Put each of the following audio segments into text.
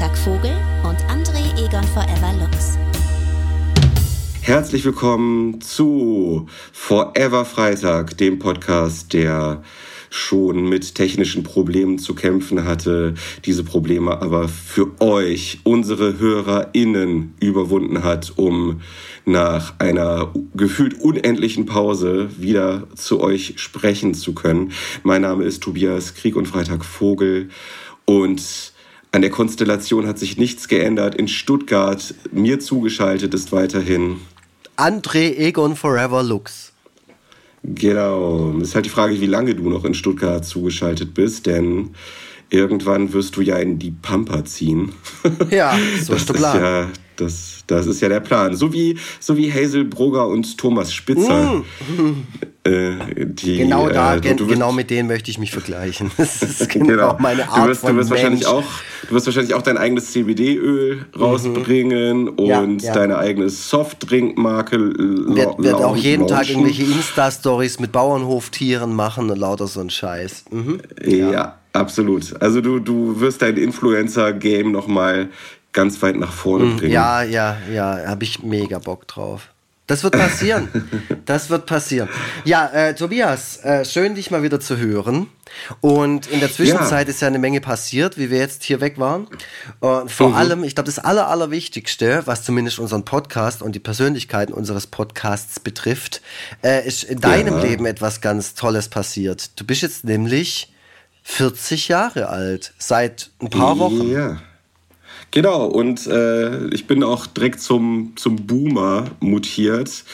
Freitag Vogel und André Egon Forever Lux. Herzlich willkommen zu Forever Freitag, dem Podcast, der schon mit technischen Problemen zu kämpfen hatte, diese Probleme aber für euch, unsere HörerInnen, überwunden hat, um nach einer gefühlt unendlichen Pause wieder zu euch sprechen zu können. Mein Name ist Tobias Krieg und Freitag Vogel und an der Konstellation hat sich nichts geändert. In Stuttgart, mir zugeschaltet ist weiterhin André Egon Forever Lux. Genau. Es ist halt die Frage, wie lange du noch in Stuttgart zugeschaltet bist, denn irgendwann wirst du ja in die Pampa ziehen. Ja, so ist der Plan. Ja, das, das ist ja der Plan. So wie, so wie Hazel Brugger und Thomas Spitzer. Mm. Äh, die, genau da, äh, du, genau mit denen möchte ich mich vergleichen. Das ist genau, genau. meine Art du wirst, von du wirst Mensch. wahrscheinlich auch, Du wirst wahrscheinlich auch dein eigenes CBD-Öl rausbringen mhm. und ja, ja. deine eigene Softdrink-Marke. Wird, wird auch jeden launchen. Tag irgendwelche Insta-Stories mit Bauernhoftieren machen und lauter so ein Scheiß. Mhm. Ja. ja. absolut. Also du, du wirst dein Influencer-Game nochmal ganz weit nach vorne mhm. bringen. Ja, ja, ja, habe ich mega Bock drauf. Das wird passieren. das wird passieren. Ja, äh, Tobias, äh, schön dich mal wieder zu hören. Und in der Zwischenzeit ja. ist ja eine Menge passiert, wie wir jetzt hier weg waren. Und vor mhm. allem, ich glaube, das Aller, Allerwichtigste, was zumindest unseren Podcast und die Persönlichkeiten unseres Podcasts betrifft, äh, ist in deinem ja. Leben etwas ganz Tolles passiert. Du bist jetzt nämlich 40 Jahre alt, seit ein paar Wochen. Ja. Genau, und äh, ich bin auch direkt zum, zum Boomer mutiert,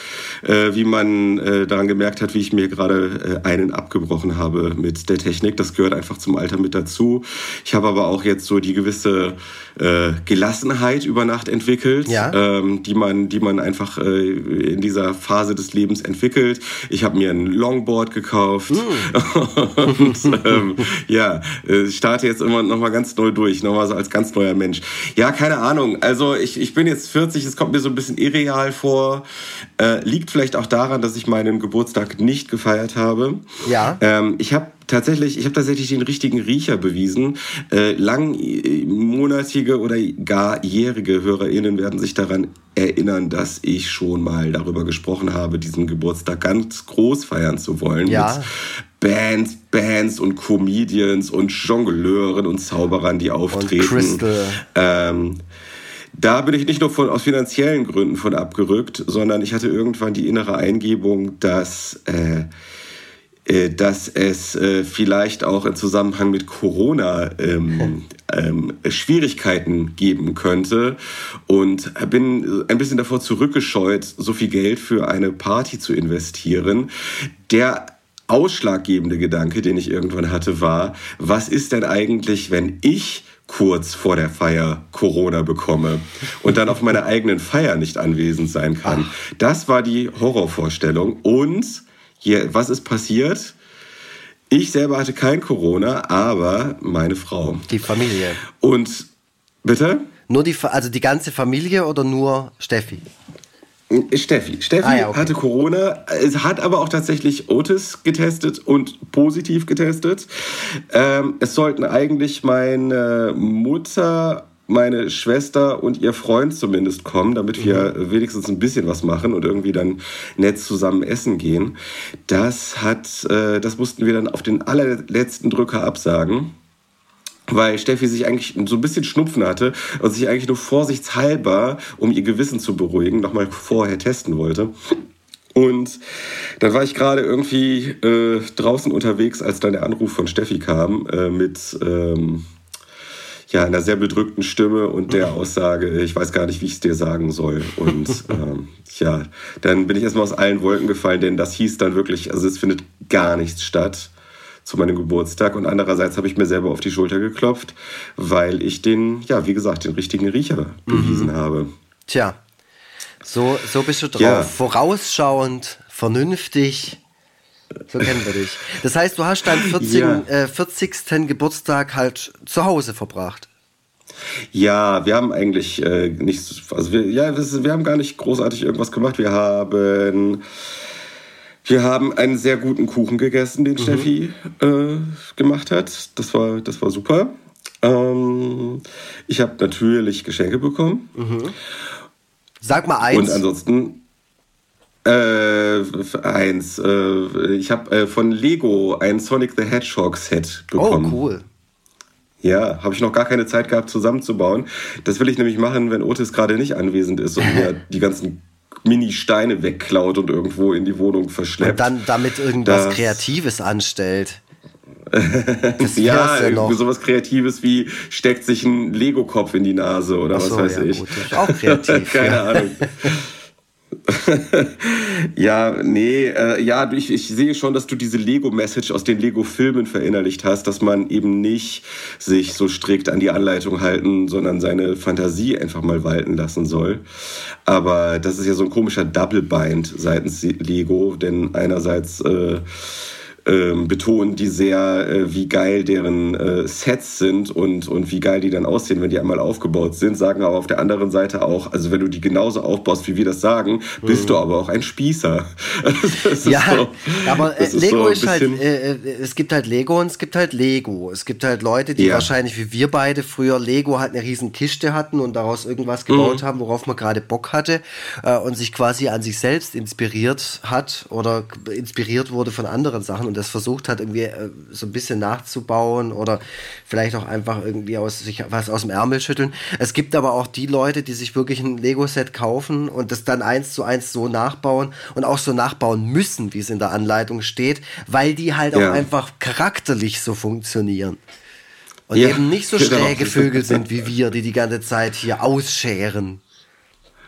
äh, wie man äh, daran gemerkt hat, wie ich mir gerade äh, einen abgebrochen habe mit der Technik. Das gehört einfach zum Alter mit dazu. Ich habe aber auch jetzt so die gewisse äh, Gelassenheit über Nacht entwickelt, ja. ähm, die, man, die man einfach äh, in dieser Phase des Lebens entwickelt. Ich habe mir ein Longboard gekauft mm. und ähm, ja, ich starte jetzt immer noch mal ganz neu durch, nochmal so als ganz neuer Mensch. Ja, keine Ahnung. Also ich, ich bin jetzt 40, es kommt mir so ein bisschen irreal vor. Äh, liegt vielleicht auch daran, dass ich meinen Geburtstag nicht gefeiert habe. Ja. Ähm, ich habe tatsächlich, ich habe tatsächlich den richtigen Riecher bewiesen. Äh, langmonatige oder gar jährige HörerInnen werden sich daran erinnern, dass ich schon mal darüber gesprochen habe, diesen Geburtstag ganz groß feiern zu wollen. Ja. Mit Bands, Bands und Comedians und Jongleuren und Zauberern, die auftreten. Und Crystal. Ähm, da bin ich nicht nur von, aus finanziellen Gründen von abgerückt, sondern ich hatte irgendwann die innere Eingebung, dass äh, dass es äh, vielleicht auch im Zusammenhang mit Corona ähm, ähm, Schwierigkeiten geben könnte und bin ein bisschen davor zurückgescheut, so viel Geld für eine Party zu investieren. Der ausschlaggebende Gedanke, den ich irgendwann hatte, war, was ist denn eigentlich, wenn ich kurz vor der Feier Corona bekomme und dann auf meiner eigenen Feier nicht anwesend sein kann. Das war die Horrorvorstellung und hier, was ist passiert? Ich selber hatte kein Corona, aber meine Frau. Die Familie. Und bitte? Nur die, also die ganze Familie oder nur Steffi? Steffi. Steffi ah, ja, okay. hatte Corona, es hat aber auch tatsächlich Otis getestet und positiv getestet. Ähm, es sollten eigentlich meine Mutter meine Schwester und ihr Freund zumindest kommen, damit wir mhm. wenigstens ein bisschen was machen und irgendwie dann nett zusammen essen gehen. Das hat, äh, das mussten wir dann auf den allerletzten Drücker absagen weil Steffi sich eigentlich so ein bisschen Schnupfen hatte und sich eigentlich nur vorsichtshalber, um ihr Gewissen zu beruhigen, nochmal vorher testen wollte. Und dann war ich gerade irgendwie äh, draußen unterwegs, als dann der Anruf von Steffi kam äh, mit ähm, ja, einer sehr bedrückten Stimme und der mhm. Aussage, ich weiß gar nicht, wie ich es dir sagen soll. Und ähm, ja, dann bin ich erstmal aus allen Wolken gefallen, denn das hieß dann wirklich, also es findet gar nichts statt zu meinem Geburtstag und andererseits habe ich mir selber auf die Schulter geklopft, weil ich den, ja, wie gesagt, den richtigen Riecher mhm. bewiesen habe. Tja, so, so bist du drauf. Ja. Vorausschauend, vernünftig. So kennen wir dich. Das heißt, du hast deinen 40. Ja. Äh, 40. Geburtstag halt zu Hause verbracht. Ja, wir haben eigentlich äh, nichts, also wir, ja, wir haben gar nicht großartig irgendwas gemacht. Wir haben, wir haben einen sehr guten Kuchen gegessen, den mhm. Steffi äh, gemacht hat. Das war, das war super. Ähm, ich habe natürlich Geschenke bekommen. Mhm. Sag mal eins. Und ansonsten äh, eins. Äh, ich habe äh, von Lego ein Sonic the Hedgehog Set bekommen. Oh, cool. Ja, habe ich noch gar keine Zeit gehabt zusammenzubauen. Das will ich nämlich machen, wenn Otis gerade nicht anwesend ist und mir die ganzen Mini-Steine wegklaut und irgendwo in die Wohnung verschleppt. Und dann damit irgendwas das, Kreatives anstellt. ja, ja sowas Kreatives wie steckt sich ein Lego-Kopf in die Nase oder so, was weiß ja, ich. Gut, auch kreativ. Keine ja. Ahnung. ja, nee, äh, ja, ich, ich sehe schon, dass du diese Lego-Message aus den Lego-Filmen verinnerlicht hast, dass man eben nicht sich so strikt an die Anleitung halten, sondern seine Fantasie einfach mal walten lassen soll. Aber das ist ja so ein komischer Double-Bind seitens Lego, denn einerseits äh, ähm, betonen die sehr, äh, wie geil deren äh, Sets sind und, und wie geil die dann aussehen, wenn die einmal aufgebaut sind, sagen aber auf der anderen Seite auch, also wenn du die genauso aufbaust, wie wir das sagen, bist mhm. du aber auch ein Spießer. ja, so, aber äh, Lego so ist halt, äh, äh, es gibt halt Lego und es gibt halt Lego. Es gibt halt Leute, die ja. wahrscheinlich wie wir beide früher Lego halt eine riesen Kiste hatten und daraus irgendwas gebaut mhm. haben, worauf man gerade Bock hatte äh, und sich quasi an sich selbst inspiriert hat oder inspiriert wurde von anderen Sachen und das versucht hat, irgendwie äh, so ein bisschen nachzubauen oder vielleicht auch einfach irgendwie aus sich was aus dem Ärmel schütteln. Es gibt aber auch die Leute, die sich wirklich ein Lego-Set kaufen und das dann eins zu eins so nachbauen und auch so nachbauen müssen, wie es in der Anleitung steht, weil die halt ja. auch einfach charakterlich so funktionieren. Und ja, eben nicht so genau. schräge Vögel sind wie wir, die die ganze Zeit hier ausscheren.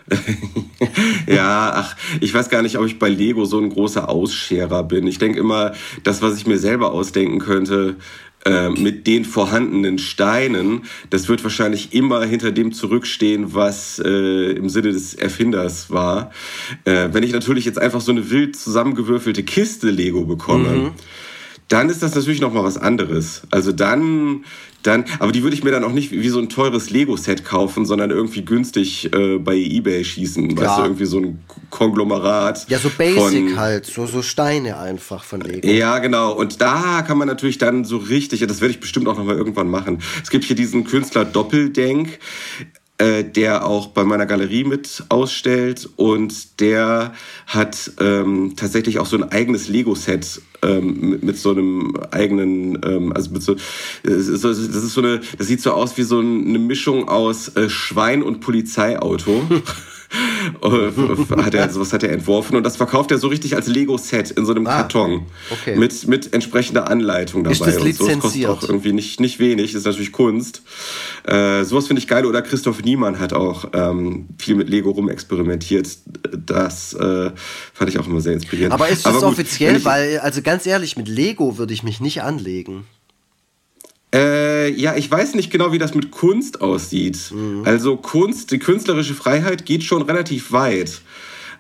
ja, ach, ich weiß gar nicht, ob ich bei Lego so ein großer Ausscherer bin. Ich denke immer, das, was ich mir selber ausdenken könnte, äh, mit den vorhandenen Steinen, das wird wahrscheinlich immer hinter dem zurückstehen, was äh, im Sinne des Erfinders war. Äh, wenn ich natürlich jetzt einfach so eine wild zusammengewürfelte Kiste Lego bekomme, mhm. Dann ist das natürlich noch mal was anderes. Also dann dann, aber die würde ich mir dann auch nicht wie so ein teures Lego-Set kaufen, sondern irgendwie günstig äh, bei Ebay schießen. Klar. Weißt du, irgendwie so ein Konglomerat. Ja, so basic von, halt, so, so Steine einfach von Lego. Ja, genau. Und da kann man natürlich dann so richtig, das werde ich bestimmt auch nochmal irgendwann machen. Es gibt hier diesen Künstler Doppeldenk äh, der auch bei meiner Galerie mit ausstellt und der hat ähm, tatsächlich auch so ein eigenes Lego-Set ähm, mit, mit, so einem eigenen, ähm, also mit so, das ist so eine, das sieht so aus wie so eine Mischung aus äh, Schwein und Polizeiauto. hat er, sowas hat er entworfen und das verkauft er so richtig als Lego-Set in so einem ah, Karton. Okay. Mit, mit entsprechender Anleitung dabei. Ist das lizenziert? Und so. Das kostet auch irgendwie nicht, nicht wenig, ist natürlich Kunst. Äh, sowas finde ich geil. Oder Christoph Niemann hat auch ähm, viel mit Lego rumexperimentiert. Das äh, fand ich auch immer sehr inspirierend. Aber ist das Aber gut, offiziell? Weil, also ganz ehrlich, mit Lego würde ich mich nicht anlegen. Äh, ja, ich weiß nicht genau, wie das mit Kunst aussieht. Mhm. Also Kunst, die künstlerische Freiheit geht schon relativ weit.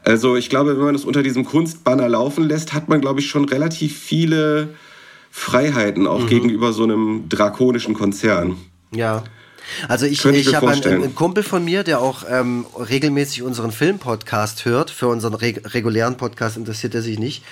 Also ich glaube, wenn man das unter diesem Kunstbanner laufen lässt, hat man, glaube ich, schon relativ viele Freiheiten auch mhm. gegenüber so einem drakonischen Konzern. Ja. Also ich, ich, ich habe einen, einen, Kumpel von mir, der auch ähm, regelmäßig unseren Filmpodcast hört. Für unseren reg regulären Podcast interessiert er sich nicht.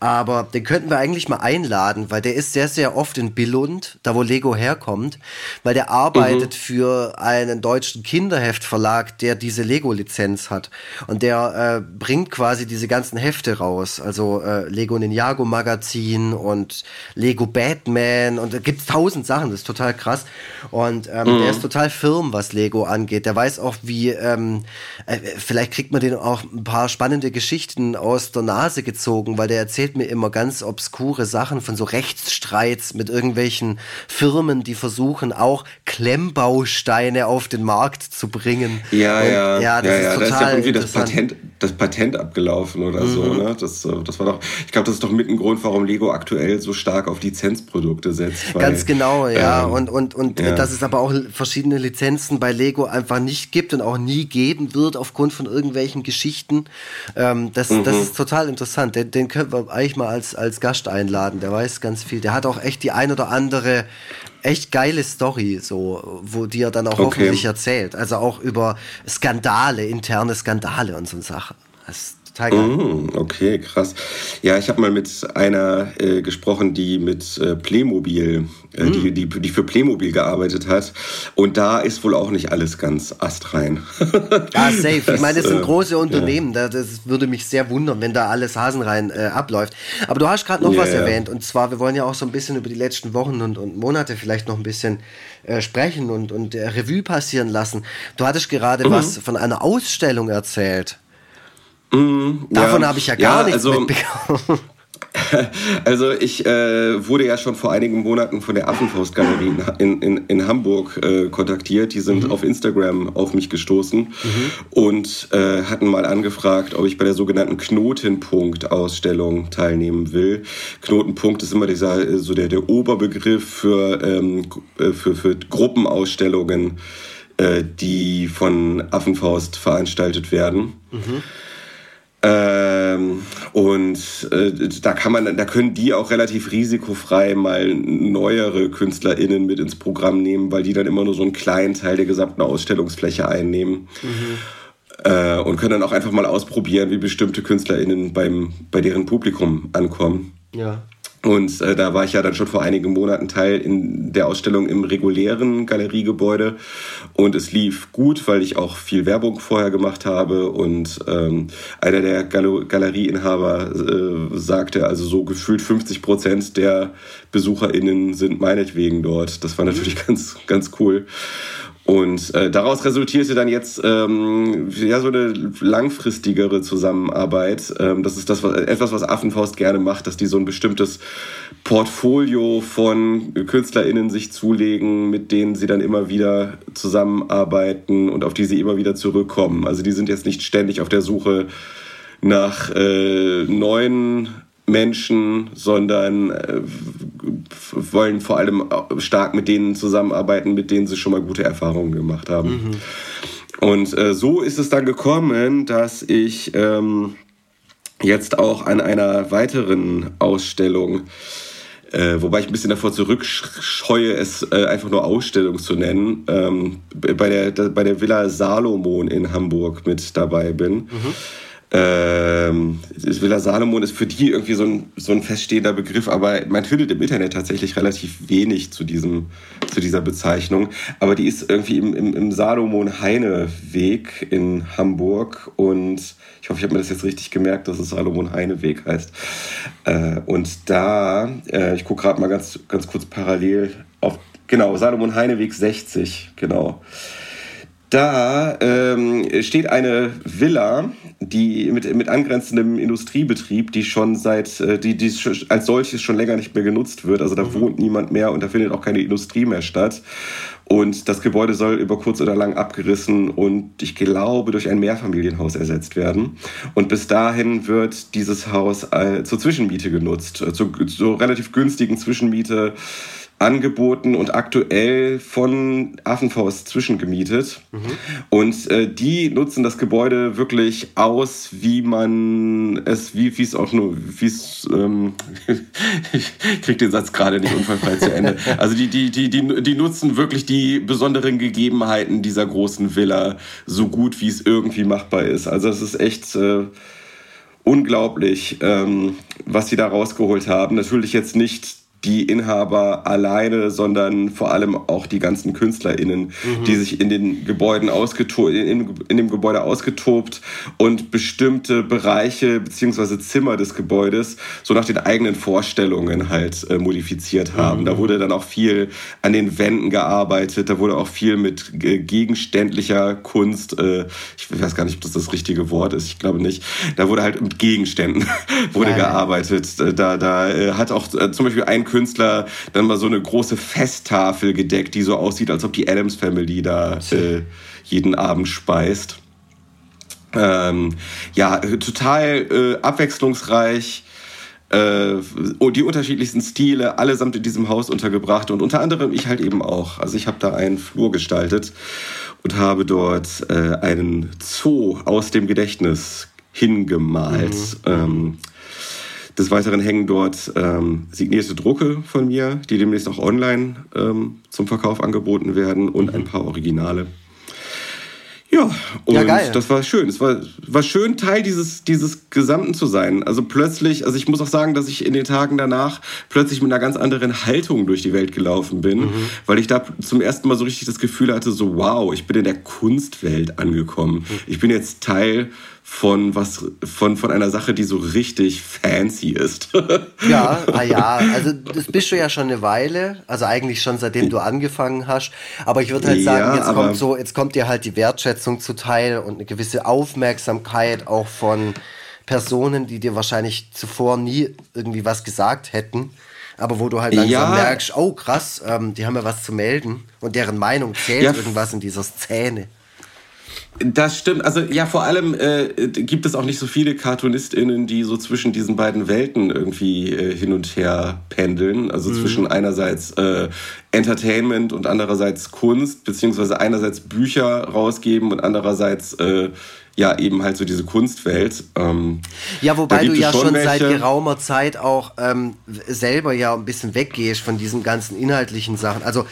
Aber den könnten wir eigentlich mal einladen, weil der ist sehr, sehr oft in Billund, da wo Lego herkommt, weil der arbeitet mhm. für einen deutschen Kinderheftverlag, der diese Lego-Lizenz hat. Und der äh, bringt quasi diese ganzen Hefte raus. Also äh, Lego Ninjago Magazin und Lego Batman und da gibt es tausend Sachen, das ist total krass. Und ähm, mhm. der ist total firm, was Lego angeht. Der weiß auch, wie, ähm, äh, vielleicht kriegt man den auch ein paar spannende Geschichten aus der Nase gezogen, weil der erzählt mir immer ganz obskure Sachen von so Rechtsstreits mit irgendwelchen Firmen, die versuchen auch Klemmbausteine auf den Markt zu bringen. Ja, Und, ja, ja, das ja, ist ja. total da ist ja irgendwie das Patent, das Patent abgelaufen oder mhm. so. Ne? Das, äh, das war doch, ich glaube, das ist doch mit ein Grund, warum Lego aktuell so stark auf Lizenzprodukte setzt. Weil, ganz genau, ja. Ähm, und und und ja. das ist aber auch verschiedene Lizenzen bei Lego einfach nicht gibt und auch nie geben wird aufgrund von irgendwelchen Geschichten. Ähm, das, mhm. das ist total interessant. Den, den können wir eigentlich mal als, als Gast einladen. Der weiß ganz viel. Der hat auch echt die ein oder andere echt geile Story, so, wo die er dann auch okay. hoffentlich erzählt. Also auch über Skandale, interne Skandale und so Sachen. Das geil. Mm, okay, krass. Ja, ich habe mal mit einer äh, gesprochen, die mit äh, Playmobil, äh, mm. die, die, die für Playmobil gearbeitet hat. Und da ist wohl auch nicht alles ganz astrein. Ja, safe. Das, ich meine, das sind äh, große Unternehmen. Ja. Das würde mich sehr wundern, wenn da alles hasenrein äh, abläuft. Aber du hast gerade noch yeah, was erwähnt. Und zwar, wir wollen ja auch so ein bisschen über die letzten Wochen und, und Monate vielleicht noch ein bisschen äh, sprechen und, und Revue passieren lassen. Du hattest gerade mhm. was von einer Ausstellung erzählt. Mhm, Davon ja. habe ich ja gar ja, nichts also, mitbekommen. Also ich äh, wurde ja schon vor einigen Monaten von der Affenfaustgalerie in, in, in Hamburg äh, kontaktiert. Die sind mhm. auf Instagram auf mich gestoßen mhm. und äh, hatten mal angefragt, ob ich bei der sogenannten Knotenpunkt-Ausstellung teilnehmen will. Knotenpunkt ist immer dieser so der, der Oberbegriff für, ähm, äh, für, für Gruppenausstellungen, äh, die von Affenfaust veranstaltet werden. Mhm. Ähm, und äh, da kann man, da können die auch relativ risikofrei mal neuere KünstlerInnen mit ins Programm nehmen, weil die dann immer nur so einen kleinen Teil der gesamten Ausstellungsfläche einnehmen. Mhm. Äh, und können dann auch einfach mal ausprobieren, wie bestimmte KünstlerInnen beim, bei deren Publikum ankommen. Ja. Und äh, da war ich ja dann schon vor einigen Monaten Teil in der Ausstellung im regulären Galeriegebäude. Und es lief gut, weil ich auch viel Werbung vorher gemacht habe. Und ähm, einer der Gal Galerieinhaber äh, sagte, also so gefühlt 50 Prozent der BesucherInnen sind meinetwegen dort. Das war natürlich ganz, ganz cool. Und äh, daraus resultierte dann jetzt ähm, ja so eine langfristigere Zusammenarbeit. Ähm, das ist das was, etwas, was Affenfaust gerne macht, dass die so ein bestimmtes Portfolio von KünstlerInnen sich zulegen, mit denen sie dann immer wieder zusammenarbeiten und auf die sie immer wieder zurückkommen. Also die sind jetzt nicht ständig auf der Suche nach äh, neuen Menschen, sondern äh, wollen vor allem stark mit denen zusammenarbeiten, mit denen sie schon mal gute Erfahrungen gemacht haben. Mhm. Und äh, so ist es dann gekommen, dass ich ähm, jetzt auch an einer weiteren Ausstellung äh, wobei ich ein bisschen davor zurückscheue, es äh, einfach nur Ausstellung zu nennen, ähm, bei, der, bei der Villa Salomon in Hamburg mit dabei bin. Mhm. Ähm, Villa Salomon ist für die irgendwie so ein, so ein feststehender Begriff, aber man findet im Internet tatsächlich relativ wenig zu, diesem, zu dieser Bezeichnung. Aber die ist irgendwie im, im, im Salomon-Heine-Weg in Hamburg und ich hoffe, ich habe mir das jetzt richtig gemerkt, dass es Salomon-Heine-Weg heißt. Äh, und da, äh, ich gucke gerade mal ganz, ganz kurz parallel auf, genau, Salomon-Heine-Weg 60, genau. Da ähm, steht eine Villa, die mit, mit angrenzendem Industriebetrieb, die schon seit, äh, die, die als solches schon länger nicht mehr genutzt wird. Also da mhm. wohnt niemand mehr und da findet auch keine Industrie mehr statt. Und das Gebäude soll über kurz oder lang abgerissen und ich glaube durch ein Mehrfamilienhaus ersetzt werden. Und bis dahin wird dieses Haus äh, zur Zwischenmiete genutzt, äh, zur, zur relativ günstigen Zwischenmiete angeboten und aktuell von Affenfaust zwischengemietet. Mhm. Und äh, die nutzen das Gebäude wirklich aus, wie man es, wie es auch nur, wie es, ähm, ich krieg den Satz gerade nicht unfallfrei zu Ende. Also die, die, die, die, die nutzen wirklich die besonderen Gegebenheiten dieser großen Villa so gut, wie es irgendwie machbar ist. Also es ist echt... Äh, unglaublich, ähm, was sie da rausgeholt haben. Natürlich jetzt nicht die Inhaber alleine, sondern vor allem auch die ganzen KünstlerInnen, mhm. die sich in den Gebäuden ausgetobt, in, in, dem Gebäude ausgetobt und bestimmte Bereiche bzw. Zimmer des Gebäudes so nach den eigenen Vorstellungen halt äh, modifiziert haben. Mhm. Da wurde dann auch viel an den Wänden gearbeitet, da wurde auch viel mit äh, gegenständlicher Kunst, äh, ich weiß gar nicht, ob das das richtige Wort ist, ich glaube nicht, da wurde halt mit Gegenständen wurde ja, gearbeitet. Da, da äh, hat auch äh, zum Beispiel ein Künstler dann mal so eine große Festtafel gedeckt, die so aussieht, als ob die Adams Family da äh, jeden Abend speist. Ähm, ja, total äh, abwechslungsreich. Äh, die unterschiedlichsten Stile, allesamt in diesem Haus untergebracht und unter anderem ich halt eben auch. Also ich habe da einen Flur gestaltet und habe dort äh, einen Zoo aus dem Gedächtnis hingemalt. Mhm. Ähm, des Weiteren hängen dort ähm, signierte Drucke von mir, die demnächst auch online ähm, zum Verkauf angeboten werden und ein paar Originale. Ja, und ja, geil. das war schön. Es war, war schön, Teil dieses, dieses Gesamten zu sein. Also plötzlich, also ich muss auch sagen, dass ich in den Tagen danach plötzlich mit einer ganz anderen Haltung durch die Welt gelaufen bin, mhm. weil ich da zum ersten Mal so richtig das Gefühl hatte, so wow, ich bin in der Kunstwelt angekommen. Mhm. Ich bin jetzt Teil von was von, von einer Sache, die so richtig fancy ist. ja, ah ja, also das bist du ja schon eine Weile, also eigentlich schon seitdem du angefangen hast. Aber ich würde halt sagen, ja, jetzt kommt so, jetzt kommt dir halt die Wertschätzung zuteil und eine gewisse Aufmerksamkeit auch von Personen, die dir wahrscheinlich zuvor nie irgendwie was gesagt hätten. Aber wo du halt langsam ja. merkst, oh krass, ähm, die haben ja was zu melden und deren Meinung zählt ja. irgendwas in dieser Szene. Das stimmt. Also ja, vor allem äh, gibt es auch nicht so viele KartonistInnen, die so zwischen diesen beiden Welten irgendwie äh, hin und her pendeln. Also mhm. zwischen einerseits äh, Entertainment und andererseits Kunst, beziehungsweise einerseits Bücher rausgeben und andererseits äh, ja eben halt so diese Kunstwelt. Ähm, ja, wobei du ja schon, schon seit geraumer Zeit auch ähm, selber ja ein bisschen weggehst von diesen ganzen inhaltlichen Sachen. Also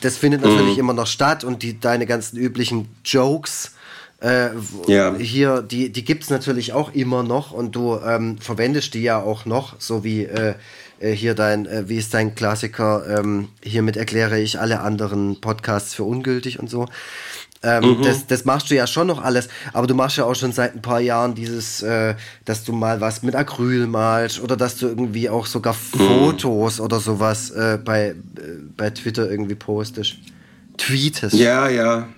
das findet natürlich mhm. immer noch statt und die, deine ganzen üblichen Jokes. Äh, ja. Hier, die, die gibt es natürlich auch immer noch und du ähm, verwendest die ja auch noch, so wie äh, äh, hier dein, äh, wie ist dein Klassiker, ähm, hiermit erkläre ich alle anderen Podcasts für ungültig und so. Ähm, mhm. das, das machst du ja schon noch alles, aber du machst ja auch schon seit ein paar Jahren dieses, äh, dass du mal was mit Acryl malst oder dass du irgendwie auch sogar mhm. Fotos oder sowas äh, bei, äh, bei Twitter irgendwie postest. Tweetest. Ja, ja.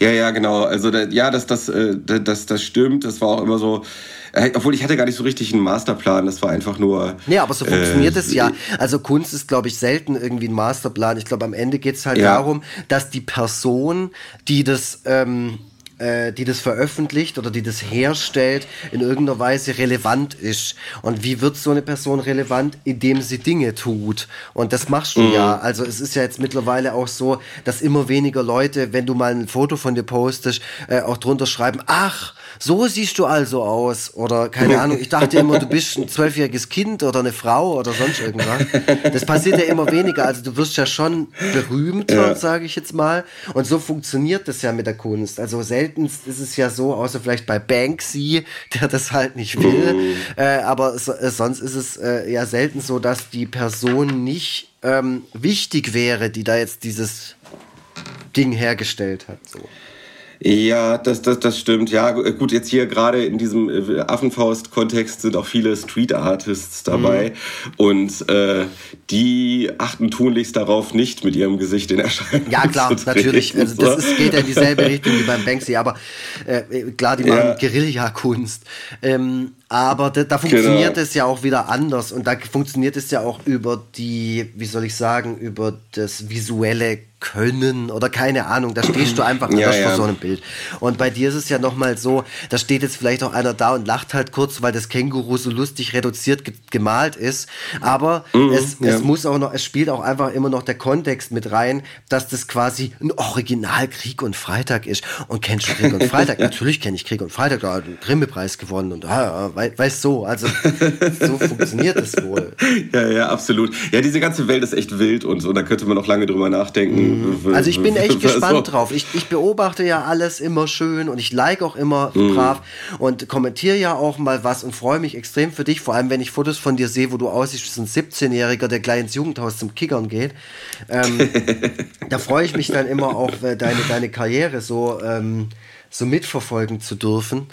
Ja, ja, genau. Also da, ja, das, das, äh, das, das stimmt. Das war auch immer so. Äh, obwohl ich hatte gar nicht so richtig einen Masterplan, das war einfach nur. Nee, aber so funktioniert äh, es ja. Also Kunst ist, glaube ich, selten irgendwie ein Masterplan. Ich glaube, am Ende geht es halt ja. darum, dass die Person, die das. Ähm, äh, die das veröffentlicht oder die das herstellt, in irgendeiner Weise relevant ist. Und wie wird so eine Person relevant, indem sie Dinge tut? Und das machst du mhm. ja. Also es ist ja jetzt mittlerweile auch so, dass immer weniger Leute, wenn du mal ein Foto von dir postest, äh, auch drunter schreiben, ach, so siehst du also aus. Oder keine Ahnung, ich dachte immer, du bist ein zwölfjähriges Kind oder eine Frau oder sonst irgendwas. Das passiert ja immer weniger. Also du wirst ja schon berühmter, ja. sage ich jetzt mal. Und so funktioniert das ja mit der Kunst. Also selten ist es ja so, außer vielleicht bei Banksy, der das halt nicht will. Mhm. Äh, aber so, äh, sonst ist es äh, ja selten so, dass die Person nicht ähm, wichtig wäre, die da jetzt dieses Ding hergestellt hat. So. Ja, das, das, das stimmt. Ja, gut, jetzt hier gerade in diesem äh, Affenfaust-Kontext sind auch viele Street-Artists dabei mhm. und äh, die achten tunlichst darauf, nicht mit ihrem Gesicht in Erscheinung Ja, klar, zu treten, natürlich. Also das ist, geht ja in dieselbe Richtung wie beim Banksy, aber äh, klar, die machen ja. Guerilla-Kunst. Ähm, aber da, da funktioniert genau. es ja auch wieder anders und da funktioniert es ja auch über die, wie soll ich sagen, über das visuelle können oder keine Ahnung, da stehst du einfach ja, ja. vor so einem Bild. Und bei dir ist es ja nochmal so, da steht jetzt vielleicht auch einer da und lacht halt kurz, weil das Känguru so lustig reduziert ge gemalt ist. Aber mhm, es, ja. es muss auch noch, es spielt auch einfach immer noch der Kontext mit rein, dass das quasi ein Original Krieg und Freitag ist. Und kennst du Krieg und Freitag? Natürlich kenne ich Krieg und Freitag, da hat einen Grimme-Preis gewonnen und ah, weißt so, also so funktioniert es wohl. Ja, ja, absolut. Ja, diese ganze Welt ist echt wild und so, da könnte man noch lange drüber nachdenken. Mhm. Also ich bin echt gespannt drauf. Ich, ich beobachte ja alles immer schön und ich like auch immer mhm. brav und kommentiere ja auch mal was und freue mich extrem für dich, vor allem wenn ich Fotos von dir sehe, wo du aussiehst wie ein 17-Jähriger, der gleich ins Jugendhaus zum Kickern geht. Ähm, da freue ich mich dann immer auch, äh, deine, deine Karriere so, ähm, so mitverfolgen zu dürfen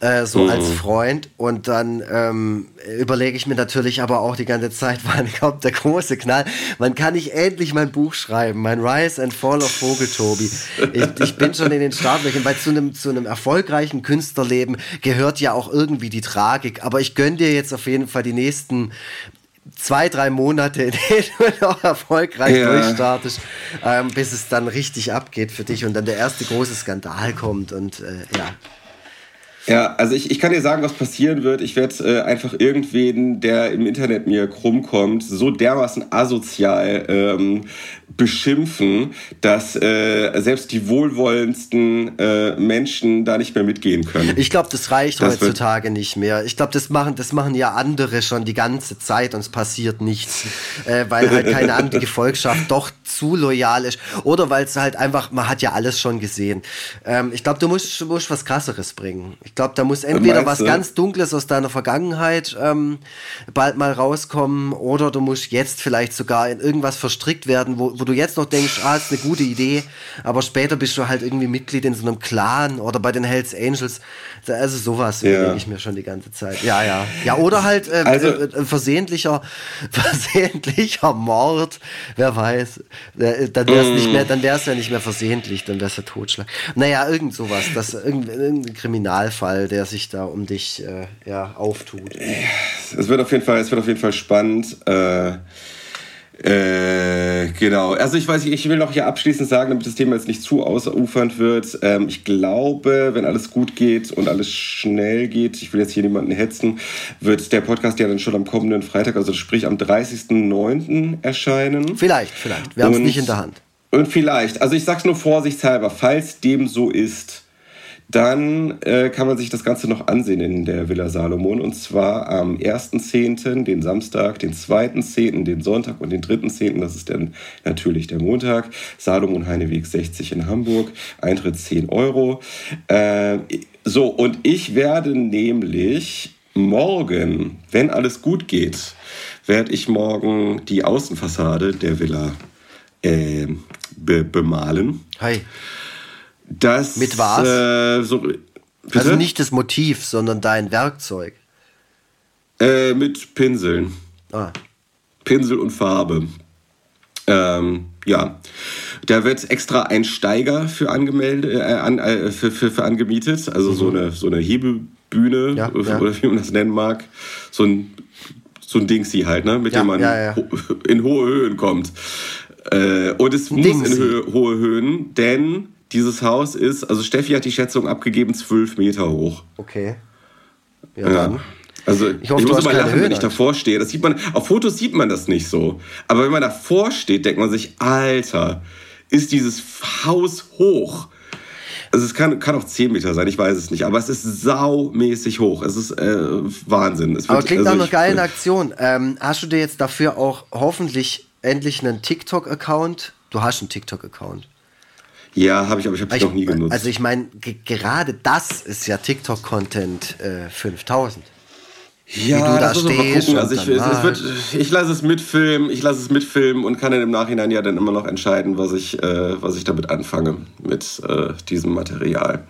äh, so mhm. als Freund. Und dann ähm, überlege ich mir natürlich aber auch die ganze Zeit, wann kommt der große Knall? Wann kann ich endlich mein Buch schreiben? Mein Rise and Fall of Vogeltobi. Ich, ich bin schon in den Startlöchern, weil zu einem, zu einem erfolgreichen Künstlerleben gehört ja auch irgendwie die Tragik. Aber ich gönne dir jetzt auf jeden Fall die nächsten zwei, drei Monate, in denen du noch erfolgreich ja. durchstartest, ähm, bis es dann richtig abgeht für dich und dann der erste große Skandal kommt und äh, ja. Ja, also ich, ich kann dir sagen, was passieren wird. Ich werde äh, einfach irgendwen, der im Internet mir krumm kommt, so dermaßen asozial ähm, beschimpfen, dass äh, selbst die wohlwollendsten äh, Menschen da nicht mehr mitgehen können. Ich glaube, das reicht das heutzutage nicht mehr. Ich glaube, das machen, das machen ja andere schon die ganze Zeit und es passiert nichts, äh, weil halt keine andere Gefolgschaft doch zu loyal ist oder weil es halt einfach, man hat ja alles schon gesehen. Ähm, ich glaube, du musst, musst was krasseres bringen. Ich glaube, da muss entweder was ganz Dunkles aus deiner Vergangenheit ähm, bald mal rauskommen oder du musst jetzt vielleicht sogar in irgendwas verstrickt werden, wo, wo du jetzt noch denkst, ah, ist eine gute Idee, aber später bist du halt irgendwie Mitglied in so einem Clan oder bei den Hells Angels. Also sowas ja. überlege ich mir schon die ganze Zeit. Ja, ja. Ja, oder halt äh, also, äh, versehentlicher, versehentlicher Mord, wer weiß. Äh, dann wäre es nicht mehr, dann wäre es ja nicht mehr versehentlich, dann wäre es ja Totschlag. Naja, irgend sowas, das irgendein, irgendein Kriminalfall, der sich da um dich äh, ja, auftut. Es wird auf jeden Fall, es wird auf jeden Fall spannend. Äh, äh, genau. Also ich weiß, ich will noch hier abschließend sagen, damit das Thema jetzt nicht zu ausufernd wird. Ähm, ich glaube, wenn alles gut geht und alles schnell geht, ich will jetzt hier niemanden hetzen, wird der Podcast ja dann schon am kommenden Freitag, also sprich am 30.09. erscheinen. Vielleicht, vielleicht. Wir haben es nicht in der Hand. Und vielleicht. Also ich sag's nur vorsichtshalber, falls dem so ist dann äh, kann man sich das Ganze noch ansehen in der Villa Salomon. Und zwar am 1.10., den Samstag, den 2.10., den Sonntag und den 3.10., das ist dann natürlich der Montag. Salomon Heineweg 60 in Hamburg. Eintritt 10 Euro. Äh, so, und ich werde nämlich morgen, wenn alles gut geht, werde ich morgen die Außenfassade der Villa äh, be bemalen. Hi. Das, Mit was? Äh, so, also nicht das Motiv, sondern dein Werkzeug. Äh, mit Pinseln. Ah. Pinsel und Farbe. Ähm, ja, da wird extra ein Steiger für angemeldet, äh, an, äh, für, für, für, angemietet, also mhm. so eine so eine Hebebühne ja, ja. oder wie man das nennen mag, so ein so ein Dingsi halt, ne, mit ja, dem man in hohe Höhen kommt. Äh, und es muss in Hö hohe Höhen, denn dieses Haus ist, also Steffi hat die Schätzung abgegeben, zwölf Meter hoch. Okay. Ja, ja. Also ich, hoffe, ich muss immer lachen, Höhen wenn ich davor stehe. Das sieht man, auf Fotos sieht man das nicht so. Aber wenn man davor steht, denkt man sich, Alter, ist dieses Haus hoch. Also es kann, kann auch 10 Meter sein, ich weiß es nicht, aber es ist saumäßig hoch. Es ist äh, Wahnsinn. Es aber klingt also nach einer geilen Aktion. Ähm, hast du dir jetzt dafür auch hoffentlich endlich einen TikTok-Account? Du hast einen TikTok-Account. Ja, habe ich, aber ich habe es noch nie genutzt. Also ich meine, gerade das ist ja TikTok-Content äh, 5000. Ja, du da stehst. Also ich, es, wird, ich lasse es mitfilmen, ich lasse es mitfilmen und kann dann im Nachhinein ja dann immer noch entscheiden, was ich, äh, was ich damit anfange mit äh, diesem Material.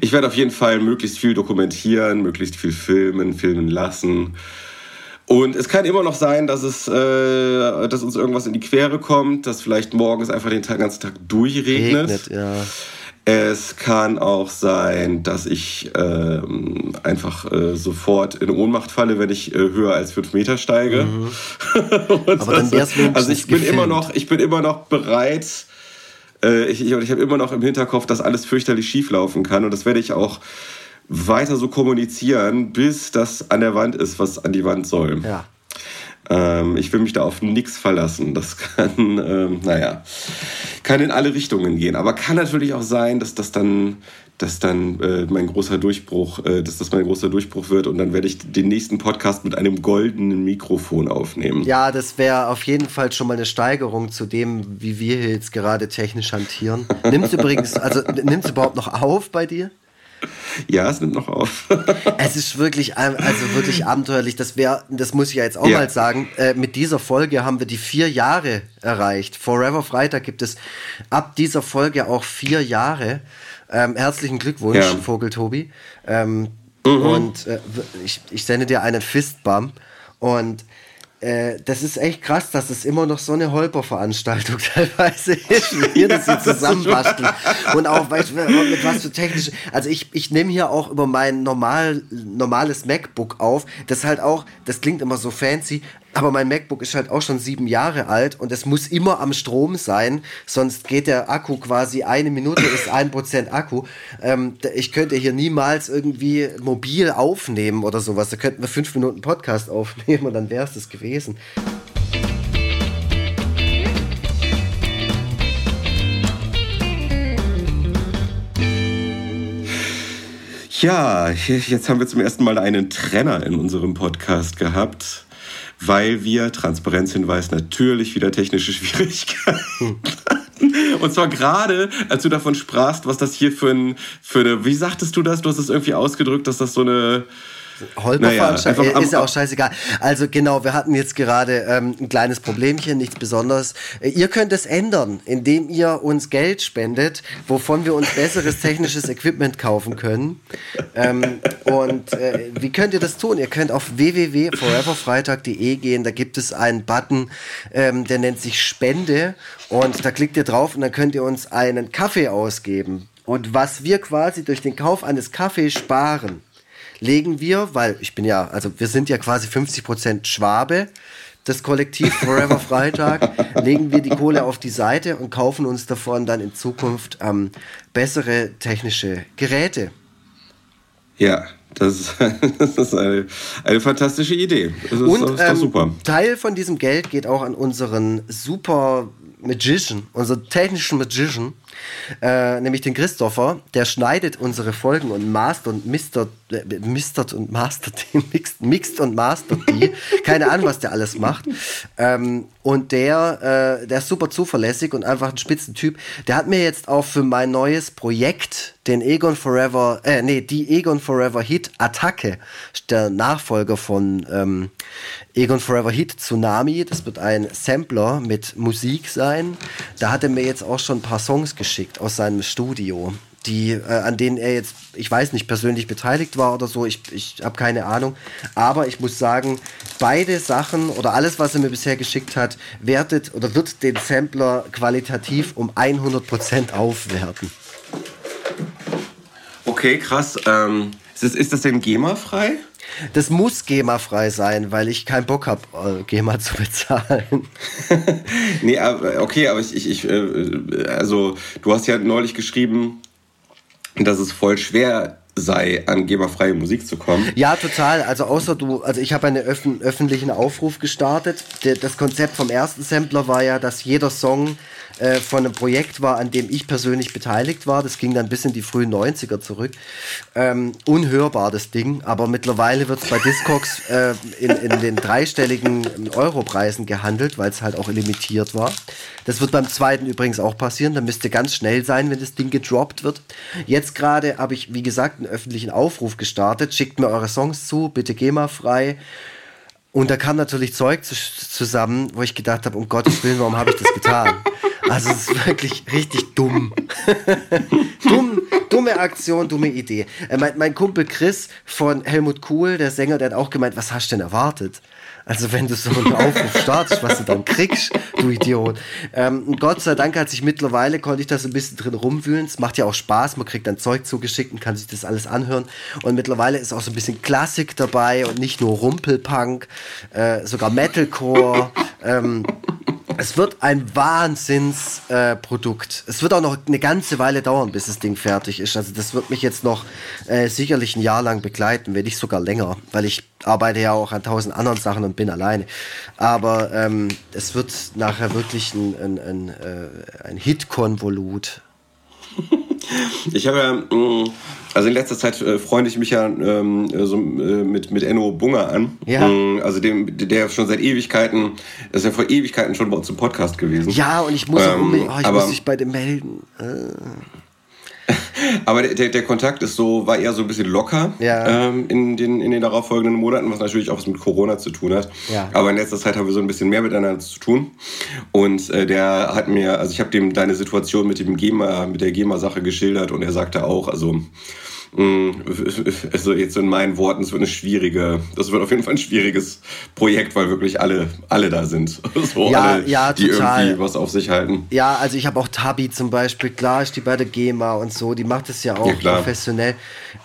Ich werde auf jeden Fall möglichst viel dokumentieren, möglichst viel filmen, filmen lassen. Und es kann immer noch sein, dass es, äh, dass uns irgendwas in die Quere kommt, dass vielleicht morgens einfach den ganzen Tag durchregnet. Regnet, ja. Es kann auch sein, dass ich ähm, einfach äh, sofort in Ohnmacht falle, wenn ich äh, höher als fünf Meter steige. Mhm. Aber dann wär's also ich bin immer noch, ich bin immer noch bereit. Äh, ich ich, ich habe immer noch im Hinterkopf, dass alles fürchterlich schief laufen kann und das werde ich auch weiter so kommunizieren, bis das an der Wand ist, was an die Wand soll. Ja. Ähm, ich will mich da auf nichts verlassen. Das kann, ähm, naja, kann in alle Richtungen gehen. Aber kann natürlich auch sein, dass das dann, dass dann äh, mein großer Durchbruch, äh, dass das mein großer Durchbruch wird und dann werde ich den nächsten Podcast mit einem goldenen Mikrofon aufnehmen. Ja, das wäre auf jeden Fall schon mal eine Steigerung zu dem, wie wir hier jetzt gerade technisch hantieren. Nimmst übrigens, also nimmst überhaupt noch auf bei dir? Ja, es nimmt noch auf. es ist wirklich, also wirklich abenteuerlich. Das wäre, das muss ich ja jetzt auch ja. mal sagen. Äh, mit dieser Folge haben wir die vier Jahre erreicht. Forever Freitag gibt es ab dieser Folge auch vier Jahre. Ähm, herzlichen Glückwunsch, ja. Vogel Tobi. Ähm, mhm. Und äh, ich, ich sende dir einen Fistbump. Und äh, das ist echt krass, dass es immer noch so eine Holper-Veranstaltung teilweise ist, wie wir das hier zusammenbasteln. Und auch weißt, mit was für technisch. Also ich, ich nehme hier auch über mein normal, normales MacBook auf, das halt auch, das klingt immer so fancy, Aber mein MacBook ist halt auch schon sieben Jahre alt und es muss immer am Strom sein, sonst geht der Akku quasi eine Minute, ist ein Prozent Akku. Ähm, ich könnte hier niemals irgendwie mobil aufnehmen oder sowas. Da könnten wir fünf Minuten Podcast aufnehmen und dann wäre es das gewesen. Ja, jetzt haben wir zum ersten Mal einen Trenner in unserem Podcast gehabt, weil wir, Transparenzhinweis, natürlich wieder technische Schwierigkeiten hatten. Und zwar gerade, als du davon sprachst, was das hier für, ein, für eine, wie sagtest du das? Du hast es irgendwie ausgedrückt, dass das so eine Holperveranstaltung naja, ist ja auch scheißegal. Also genau, wir hatten jetzt gerade ähm, ein kleines Problemchen, nichts Besonderes. Äh, ihr könnt es ändern, indem ihr uns Geld spendet, wovon wir uns besseres technisches Equipment kaufen können. Ähm, und äh, wie könnt ihr das tun? Ihr könnt auf www.foreverfreitag.de gehen, da gibt es einen Button, ähm, der nennt sich Spende und da klickt ihr drauf und dann könnt ihr uns einen Kaffee ausgeben. Und was wir quasi durch den Kauf eines Kaffees sparen, legen wir, weil ich bin ja, also wir sind ja quasi 50% Schwabe, das Kollektiv Forever Freitag, legen wir die Kohle auf die Seite und kaufen uns davon dann in Zukunft ähm, bessere technische Geräte. Ja, das ist, das ist eine, eine fantastische Idee. Das ist, und das ist ähm, super. Teil von diesem Geld geht auch an unseren super Magician, unseren technischen Magician, äh, nämlich den Christopher, der schneidet unsere Folgen und mastert und mistert, äh, mistert und mastert die, mixt, mixt und mastert die. Keine Ahnung, was der alles macht. Ähm, und der, äh, der ist super zuverlässig und einfach ein Spitzentyp. Der hat mir jetzt auch für mein neues Projekt den Egon Forever, äh, nee, die Egon Forever Hit Attacke, der Nachfolger von ähm, Egon Forever Hit Tsunami. Das wird ein Sampler mit Musik sein. Da hat er mir jetzt auch schon ein paar Songs geschickt aus seinem Studio die, äh, an denen er jetzt, ich weiß nicht, persönlich beteiligt war oder so, ich, ich habe keine Ahnung. Aber ich muss sagen, beide Sachen oder alles, was er mir bisher geschickt hat, wertet oder wird den Sampler qualitativ um 100% aufwerten. Okay, krass. Ähm, ist, das, ist das denn GEMA-frei? Das muss GEMA-frei sein, weil ich keinen Bock habe, äh, GEMA zu bezahlen. nee, okay, aber ich, ich, ich, äh, also du hast ja neulich geschrieben, dass es voll schwer sei, an GEMA-freie Musik zu kommen. Ja, total. Also außer du, also ich habe einen öffentlichen Aufruf gestartet. das Konzept vom ersten Sampler war ja, dass jeder Song äh, von einem Projekt war, an dem ich persönlich beteiligt war. Das ging dann bis in die frühen 90er zurück. Ähm, unhörbar das Ding, aber mittlerweile wird es bei Discogs äh, in, in, den dreistelligen Europreisen gehandelt, weil es halt auch limitiert war. Das wird beim zweiten übrigens auch passieren. Da müsste ganz schnell sein, wenn das Ding gedroppt wird. Jetzt gerade habe ich, wie gesagt, einen öffentlichen Aufruf gestartet. Schickt mir eure Songs zu, bitte GEMA frei. Und da kam natürlich Zeug zusammen, wo ich gedacht habe, um Gottes Willen, warum habe ich das getan? Also es ist wirklich richtig dumm. dumm. Dumme Aktion, dumme Idee. Äh, mein, mein, Kumpel Chris von Helmut Kuhl, der Sänger, der hat auch gemeint, was hast du denn erwartet? Also wenn du so einen Aufruf startest, was du dann kriegst, du Idiot. Ähm, Gott sei Dank hat sich mittlerweile, konnte ich da so ein bisschen drin rumwühlen. Es macht ja auch Spaß, man kriegt dann Zeug zugeschickt und kann sich das alles anhören. Und mittlerweile ist auch so ein bisschen Klassik dabei und nicht nur Rumpelpunk, äh, sogar Metalcore. Ähm, es wird ein Wahnsinnsprodukt. Äh, es wird auch noch eine ganze Weile dauern, bis das Ding fertig ist. Also das wird mich jetzt noch äh, sicherlich ein Jahr lang begleiten, wenn nicht sogar länger, weil ich arbeite ja auch an tausend anderen Sachen und bin alleine. Aber ähm, es wird nachher wirklich ein, ein, ein, äh, ein Hit-Konvolut. Ich habe ja, mm, also in letzter Zeit äh, freunde ich mich ja ähm, so, äh, mit, mit Enno Bunger an. Ja. Mm, also dem, der schon seit Ewigkeiten, ist ja vor Ewigkeiten schon bei uns im Podcast gewesen. Ja, und ich muss, ähm, oh, ich aber, muss mich bei dem melden. Äh. Aber der, der, Kontakt ist so, war eher so ein bisschen locker ja. ähm, in, den, in den darauffolgenden Monaten, was natürlich auch was mit Corona zu tun hat. Ja. Aber in letzter Zeit haben wir so ein bisschen mehr miteinander zu tun. Und äh, der hat mir, also ich habe dem deine Situation mit dem GEMA, mit der GEMA-Sache geschildert und er sagte auch, also also jetzt in meinen Worten, es wird eine schwierige, das wird auf jeden Fall ein schwieriges Projekt, weil wirklich alle, alle da sind. So ja, alle, ja, die total. irgendwie was auf sich halten. Ja, also ich habe auch Tabi zum Beispiel, klar ist die bei der GEMA und so, die macht es ja auch ja, professionell.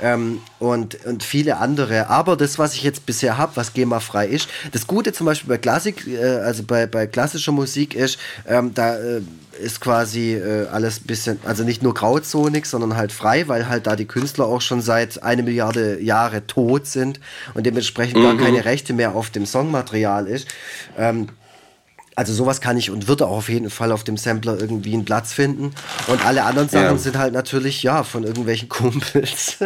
Ähm, und, und viele andere. Aber das, was ich jetzt bisher habe, was GEMA-frei ist, das Gute zum Beispiel bei Klassik, äh, also bei, bei klassischer Musik ist, ähm, da äh, ist quasi äh, alles ein bisschen, also nicht nur grauzonig, sondern halt frei, weil halt da die Künstler auch schon seit eine Milliarde Jahre tot sind und dementsprechend mhm. gar keine Rechte mehr auf dem Songmaterial ist. Ähm, also sowas kann ich und würde auch auf jeden Fall auf dem Sampler irgendwie einen Platz finden. Und alle anderen Sachen ja. sind halt natürlich, ja, von irgendwelchen Kumpels.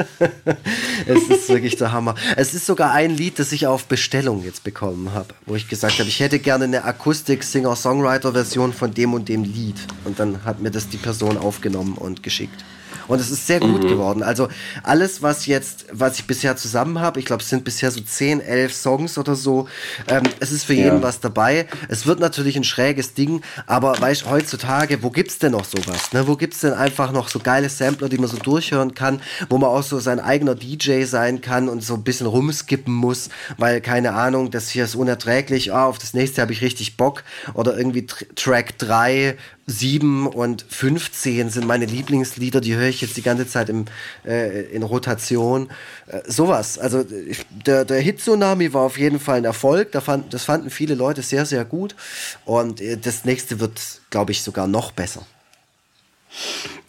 es ist wirklich der Hammer. Es ist sogar ein Lied, das ich auf Bestellung jetzt bekommen habe, wo ich gesagt habe, ich hätte gerne eine Akustik-Singer-Songwriter-Version von dem und dem Lied. Und dann hat mir das die Person aufgenommen und geschickt. Und es ist sehr gut mhm. geworden. Also alles, was jetzt, was ich bisher zusammen habe, ich glaube, es sind bisher so 10, 11 Songs oder so. Ähm, es ist für ja. jeden was dabei. Es wird natürlich ein schräges Ding, aber weißt heutzutage, wo gibt's denn noch sowas? Ne? Wo gibt's denn einfach noch so geile Sampler, die man so durchhören kann, wo man auch so sein eigener DJ sein kann und so ein bisschen rumskippen muss, weil keine Ahnung, das hier ist unerträglich, ah, auf das nächste habe ich richtig Bock oder irgendwie Track 3 7 und 15 sind meine Lieblingslieder, die höre ich jetzt die ganze Zeit im, äh, in Rotation. Äh, sowas. Also ich, der, der Hit-Tsunami war auf jeden Fall ein Erfolg. Da fand, das fanden viele Leute sehr, sehr gut. Und äh, das nächste wird, glaube ich, sogar noch besser.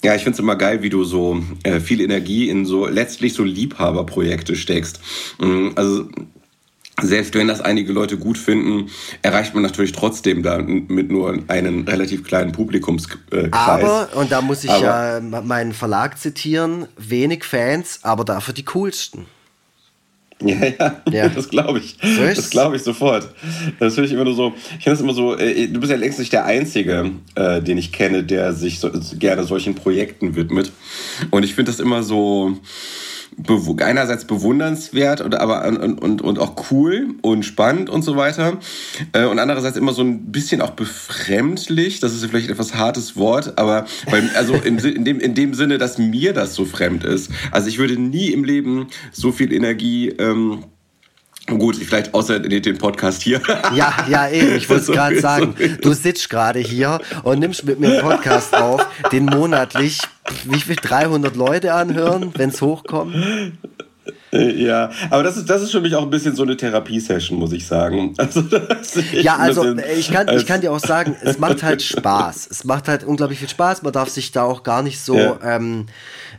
Ja, ich finde es immer geil, wie du so äh, viel Energie in so letztlich so Liebhaberprojekte steckst. Mm, also selbst wenn das einige Leute gut finden, erreicht man natürlich trotzdem da mit nur einem relativ kleinen Publikumskreis. Aber, und da muss ich aber, ja meinen Verlag zitieren, wenig Fans, aber dafür die coolsten. Ja, ja, ja. das glaube ich. So das glaube ich sofort. Das finde ich immer nur so. Ich finde es immer so. Äh, du bist ja längst nicht der Einzige, äh, den ich kenne, der sich so, gerne solchen Projekten widmet. Und ich finde das immer so einerseits bewundernswert und, aber, und, und, und auch cool und spannend und so weiter. Äh, und andererseits immer so ein bisschen auch befremdlich. Das ist vielleicht etwas hartes Wort, aber weil, also in, in, dem, in dem Sinne, dass mir das so fremd ist. Also ich würde nie im Leben so viel Energie. Ähm, Gut, vielleicht außer den Podcast hier. Ja, ja, eben. Ich wollte es gerade sagen. Du sitzt gerade hier und nimmst mit mir einen Podcast auf, den monatlich, wie viel, 300 Leute anhören, wenn es hochkommt. Ja, aber das ist, das ist für mich auch ein bisschen so eine Therapiesession, muss ich sagen. Also, ja, also ich kann, ich kann dir auch sagen, es macht halt Spaß. Es macht halt unglaublich viel Spaß. Man darf sich da auch gar nicht so ja. ähm,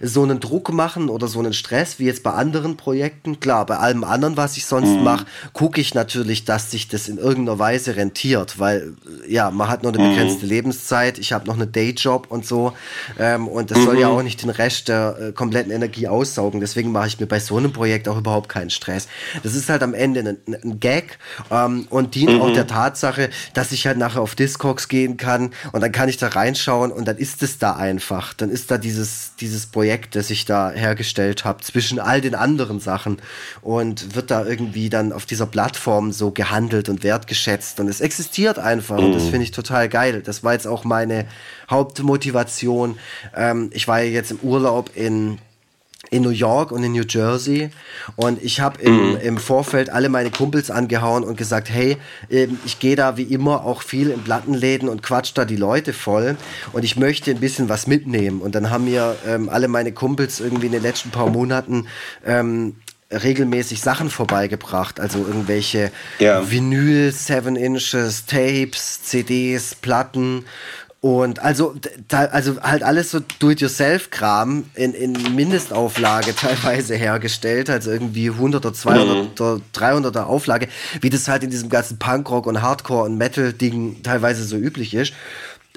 so einen Druck machen oder so einen Stress wie jetzt bei anderen Projekten. Klar, bei allem anderen, was ich sonst mhm. mache, gucke ich natürlich, dass sich das in irgendeiner Weise rentiert, weil ja, man hat nur eine mhm. begrenzte mhm. Lebenszeit, ich habe noch einen Dayjob und so ähm, und das mhm. soll ja mhm. auch nicht den Rest der äh, kompletten Energie aussaugen. Deswegen mache ich mir bei so einem Projekt auch überhaupt keinen Stress. Das ist halt am Ende ein, ein Gag ähm, und dient auch mhm. der Tatsache, dass ich halt nachher auf Discogs gehen kann und dann kann ich da reinschauen und dann ist es da einfach. Dann ist da dieses, dieses Projekt Projekt, das ich da hergestellt habe, zwischen all den anderen Sachen und wird da irgendwie dann auf dieser Plattform so gehandelt und wertgeschätzt und es existiert einfach und das mhm. finde ich total geil. Das war jetzt auch meine Hauptmotivation. Ähm, ich war ja jetzt im Urlaub in in New York und in New Jersey. Und ich habe im, mhm. im Vorfeld alle meine Kumpels angehauen und gesagt, hey, ähm, ich gehe da wie immer auch viel in Plattenläden und quatsch da die Leute voll. Und ich möchte ein bisschen was mitnehmen. Und dann haben mir ähm, alle meine Kumpels irgendwie in den letzten paar Monaten ähm, regelmäßig Sachen vorbeigebracht, also irgendwelche ja. Vinyl, 7 Inches, Tapes, CDs, Platten und also, da, also halt alles so Do-it-yourself-Kram in, in Mindestauflage teilweise hergestellt, also irgendwie 100er, 200er, mhm. 300er Auflage, wie das halt in diesem ganzen Punkrock und Hardcore und Metal-Ding teilweise so üblich ist.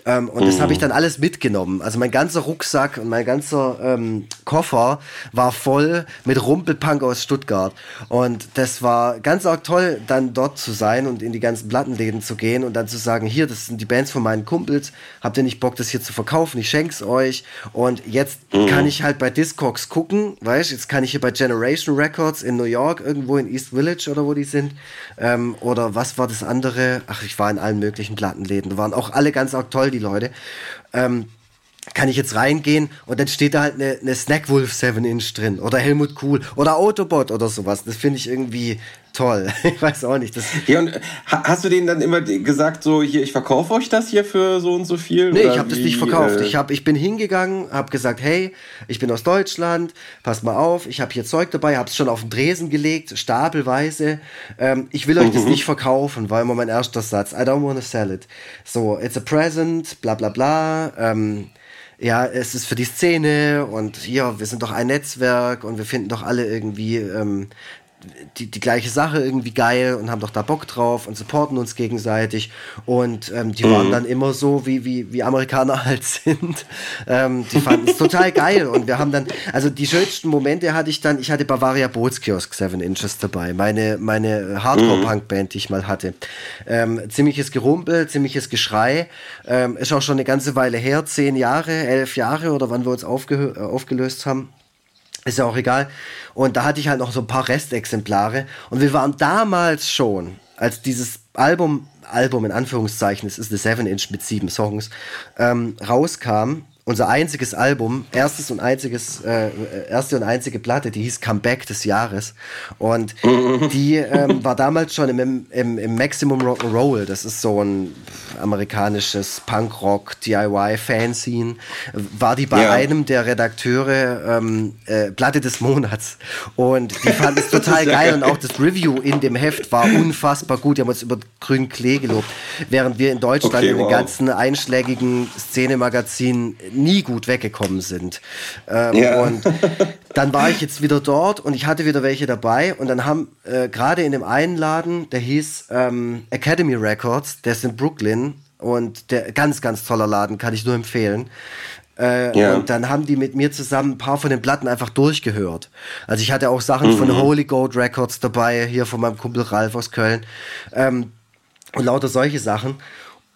Ähm, und mhm. das habe ich dann alles mitgenommen. Also mein ganzer Rucksack und mein ganzer ähm, Koffer war voll mit Rumpelpunk aus Stuttgart. Und das war ganz arg toll, dann dort zu sein und in die ganzen Plattenläden zu gehen und dann zu sagen, hier, das sind die Bands von meinen Kumpels, habt ihr nicht Bock, das hier zu verkaufen? Ich schenk's euch. Und jetzt mhm. kann ich halt bei Discogs gucken, weißt jetzt kann ich hier bei Generation Records in New York, irgendwo in East Village oder wo die sind. Ähm, oder was war das andere? Ach, ich war in allen möglichen Plattenläden. Da waren auch alle ganz arg toll die Leute. Ähm, kann ich jetzt reingehen und dann steht da halt eine, eine Snackwolf 7 Inch drin oder Helmut Cool oder Autobot oder sowas. Das finde ich irgendwie toll. Ich weiß auch nicht. Das ja, und hast du denen dann immer gesagt, so hier, ich verkaufe euch das hier für so und so viel? Nee, ich habe das nicht verkauft. Äh ich, hab, ich bin hingegangen, habe gesagt, hey, ich bin aus Deutschland, pass mal auf, ich habe hier Zeug dabei, habe es schon auf den Dresen gelegt, stapelweise. Ähm, ich will euch mhm. das nicht verkaufen, war immer mein erster Satz. I don't want to sell it. So, it's a present, bla bla bla. Ähm, ja, es ist für die Szene und hier, wir sind doch ein Netzwerk und wir finden doch alle irgendwie ähm, die, die gleiche Sache irgendwie geil und haben doch da Bock drauf und supporten uns gegenseitig. Und ähm, die mhm. waren dann immer so, wie, wie, wie Amerikaner halt sind. Ähm, die fanden es total geil. Und wir haben dann, also die schönsten Momente hatte ich dann, ich hatte Bavaria Bootskiosk 7 Inches dabei, meine, meine Hardcore-Punk-Band, die ich mal hatte. Ähm, ziemliches Gerumpel, ziemliches Geschrei. Ähm, ist auch schon eine ganze Weile her, zehn Jahre, elf Jahre oder wann wir uns aufge aufgelöst haben. Ist ja auch egal. Und da hatte ich halt noch so ein paar Restexemplare. Und wir waren damals schon, als dieses Album, Album in Anführungszeichen, es ist eine 7-Inch mit sieben Songs, ähm, rauskam, unser einziges Album, erstes und einziges, äh, erste und einzige Platte, die hieß Comeback des Jahres. Und die ähm, war damals schon im, im, im Maximum Rock'n'Roll. Das ist so ein amerikanisches Punkrock, DIY Fanscene. War die bei ja. einem der Redakteure ähm, äh, Platte des Monats. Und die fanden es total geil. Und auch das Review in dem Heft war unfassbar gut. Die haben uns über Grün Klee gelobt. Während wir in Deutschland okay, in den wow. ganzen einschlägigen Szenemagazinen nie gut weggekommen sind. Ähm, ja. Und dann war ich jetzt wieder dort und ich hatte wieder welche dabei und dann haben äh, gerade in dem einen Laden, der hieß ähm, Academy Records, der ist in Brooklyn und der ganz, ganz toller Laden, kann ich nur empfehlen. Äh, ja. Und dann haben die mit mir zusammen ein paar von den Platten einfach durchgehört. Also ich hatte auch Sachen mhm. von Holy Gold Records dabei, hier von meinem Kumpel Ralf aus Köln. Ähm, und lauter solche Sachen.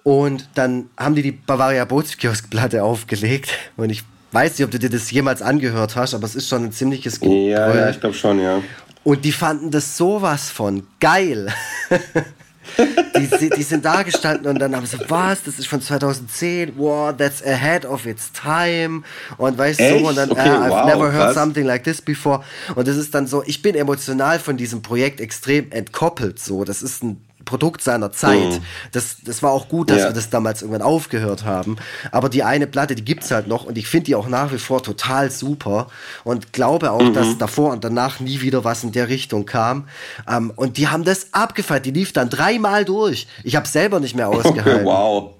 Und dann haben die die Bavaria Bootskiosk-Platte aufgelegt. Und ich weiß nicht, ob du dir das jemals angehört hast, aber es ist schon ein ziemliches Gebrüll. Ja, ja, ich glaube schon, ja. Und die fanden das sowas von geil. die, die, sind da gestanden und dann haben sie, was, das ist von 2010, wow, that's ahead of its time. Und weißt du, so, und dann, okay, uh, I've wow, never heard krass. something like this before. Und das ist dann so, ich bin emotional von diesem Projekt extrem entkoppelt, so. Das ist ein Produkt seiner Zeit. Mhm. Das, das war auch gut, dass ja. wir das damals irgendwann aufgehört haben. Aber die eine Platte, die gibt's halt noch und ich finde die auch nach wie vor total super und glaube auch, mhm. dass davor und danach nie wieder was in der Richtung kam. Ähm, und die haben das abgefeiert. Die lief dann dreimal durch. Ich habe selber nicht mehr ausgehalten. wow.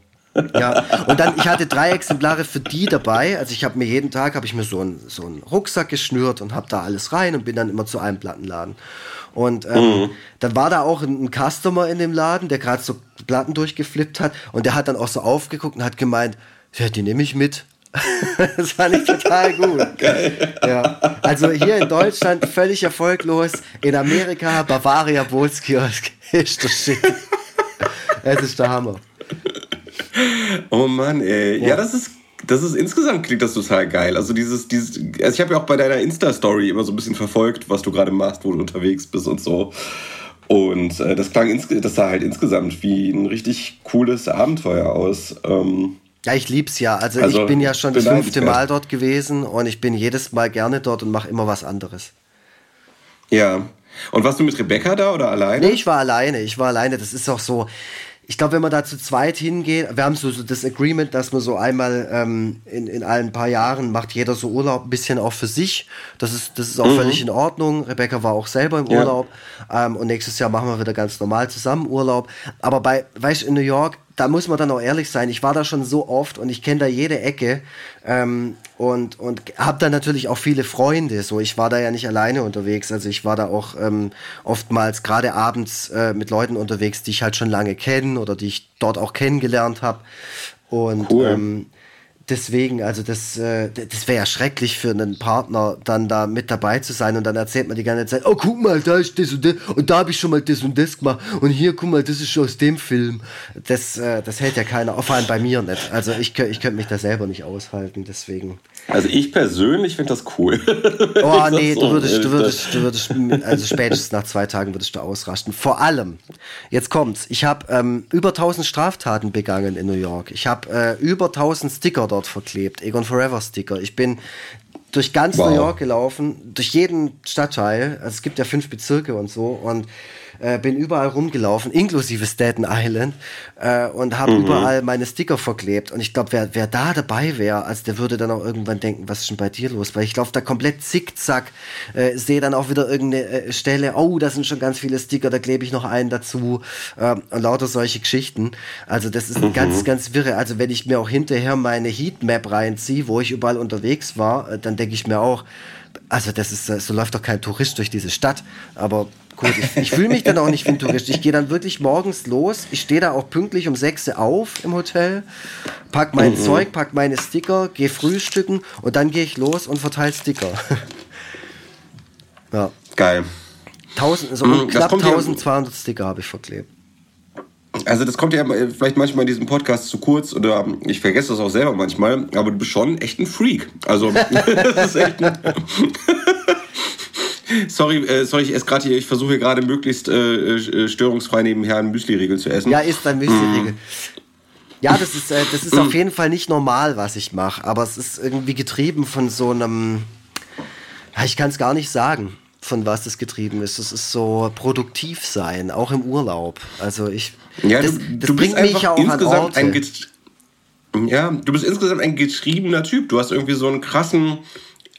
Ja, und dann, ich hatte drei Exemplare für die dabei. Also ich habe mir jeden Tag, habe ich mir so einen so einen Rucksack geschnürt und habe da alles rein und bin dann immer zu einem Plattenladen. Und ähm, mhm. dann war da auch ein, ein Customer in dem Laden, der gerade so Platten durchgeflippt hat und der hat dann auch so aufgeguckt und hat gemeint, ja, die nehme ich mit. das fand ich total gut. Geil. Ja. Also hier in Deutschland völlig erfolglos, in Amerika Bavaria Bootskiosk ist das Shit. Es ist der Hammer. Oh Mann, ey. Ja, ja das ist das ist insgesamt klingt das total geil. Also dieses, dieses, also ich habe ja auch bei deiner Insta-Story immer so ein bisschen verfolgt, was du gerade machst, wo du unterwegs bist und so. Und äh, das klang das sah halt insgesamt wie ein richtig cooles Abenteuer aus. Ähm, ja, ich lieb's ja. Also, also ich bin ja schon das fünfte Mal dort gewesen und ich bin jedes Mal gerne dort und mache immer was anderes. Ja. Und warst du mit Rebecca da oder alleine? Nee, ich war alleine. Ich war alleine. Das ist auch so ich glaube, wenn man da zu zweit hingeht, wir haben so, so das Agreement, dass man so einmal ähm, in, in allen paar Jahren macht jeder so Urlaub ein bisschen auch für sich. Das ist, das ist auch mhm. völlig in Ordnung. Rebecca war auch selber im Urlaub. Ja. Ähm, und nächstes Jahr machen wir wieder ganz normal zusammen Urlaub. Aber bei, weißt du, in New York, da muss man dann auch ehrlich sein. Ich war da schon so oft und ich kenne da jede Ecke ähm, und und habe da natürlich auch viele Freunde. So, ich war da ja nicht alleine unterwegs. Also ich war da auch ähm, oftmals gerade abends äh, mit Leuten unterwegs, die ich halt schon lange kenne oder die ich dort auch kennengelernt habe. Und cool. ähm, deswegen, also das, äh, das wäre ja schrecklich für einen Partner, dann da mit dabei zu sein und dann erzählt man die ganze Zeit, oh guck mal, da ist das und das und da habe ich schon mal das und das gemacht und hier, guck mal, das ist schon aus dem Film. Das, äh, das hält ja keiner, vor allem bei mir nicht. Also ich, ich könnte mich da selber nicht aushalten, deswegen. Also ich persönlich finde das cool. Oh nee, du würdest, du würdest, du würdest, also spätestens nach zwei Tagen würdest du ausrasten. Vor allem, jetzt kommt's, ich habe ähm, über 1000 Straftaten begangen in New York. Ich habe äh, über 1000 Sticker dort verklebt. Egon Forever Sticker. Ich bin durch ganz wow. New York gelaufen, durch jeden Stadtteil. Also es gibt ja fünf Bezirke und so. Und äh, bin überall rumgelaufen, inklusive Staten Island, äh, und habe mhm. überall meine Sticker verklebt. Und ich glaube, wer, wer da dabei wäre, also der würde dann auch irgendwann denken, was ist denn bei dir los? Weil ich laufe da komplett zickzack, äh, sehe dann auch wieder irgendeine äh, Stelle, oh, da sind schon ganz viele Sticker, da klebe ich noch einen dazu äh, und lauter solche Geschichten. Also das ist mhm. ganz, ganz wirre. Also wenn ich mir auch hinterher meine Heatmap reinziehe, wo ich überall unterwegs war, äh, dann denke ich mir auch, also das ist, so läuft doch kein Tourist durch diese Stadt. Aber gut, ich, ich fühle mich dann auch nicht wie ein Tourist. Ich gehe dann wirklich morgens los. Ich stehe da auch pünktlich um 6 Uhr auf im Hotel, pack mein mhm. Zeug, pack meine Sticker, gehe frühstücken und dann gehe ich los und verteile Sticker. ja. Geil. 1000, so mhm, knapp 1200 Sticker habe ich verklebt. Also das kommt ja vielleicht manchmal in diesem Podcast zu kurz oder ich vergesse das auch selber manchmal, aber du bist schon echt ein Freak. Also das ist echt ein Sorry, äh, sorry, ich esse gerade hier, ich versuche gerade möglichst äh, äh, störungsfrei nebenher einen Müsli-Riegel zu essen. Ja, ist ein Müsli-Riegel. Mm. Ja, das ist, äh, das ist auf jeden Fall nicht normal, was ich mache, aber es ist irgendwie getrieben von so einem, ich kann es gar nicht sagen von was das getrieben ist. Es ist so produktiv sein, auch im Urlaub. Also ich, ja, das, das du bringt mich ja auch insgesamt an Orte. Ein ja, du bist insgesamt ein getriebener Typ. Du hast irgendwie so einen krassen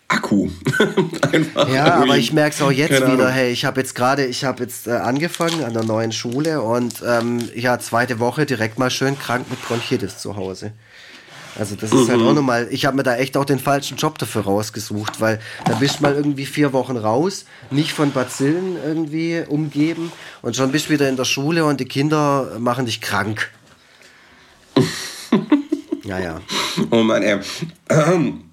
Akku. Einfach ja, irgendwie. aber ich merke es auch jetzt Keine wieder. Ahnung. Hey, ich habe jetzt gerade, ich habe jetzt äh, angefangen an der neuen Schule und ähm, ja, zweite Woche direkt mal schön krank mit Bronchitis zu Hause. Also das ist mhm. halt auch nochmal, ich habe mir da echt auch den falschen Job dafür rausgesucht, weil da bist du mal irgendwie vier Wochen raus, nicht von Bazillen irgendwie umgeben und schon bist du wieder in der Schule und die Kinder machen dich krank. ja, ja. Oh Mann, ey. Ähm,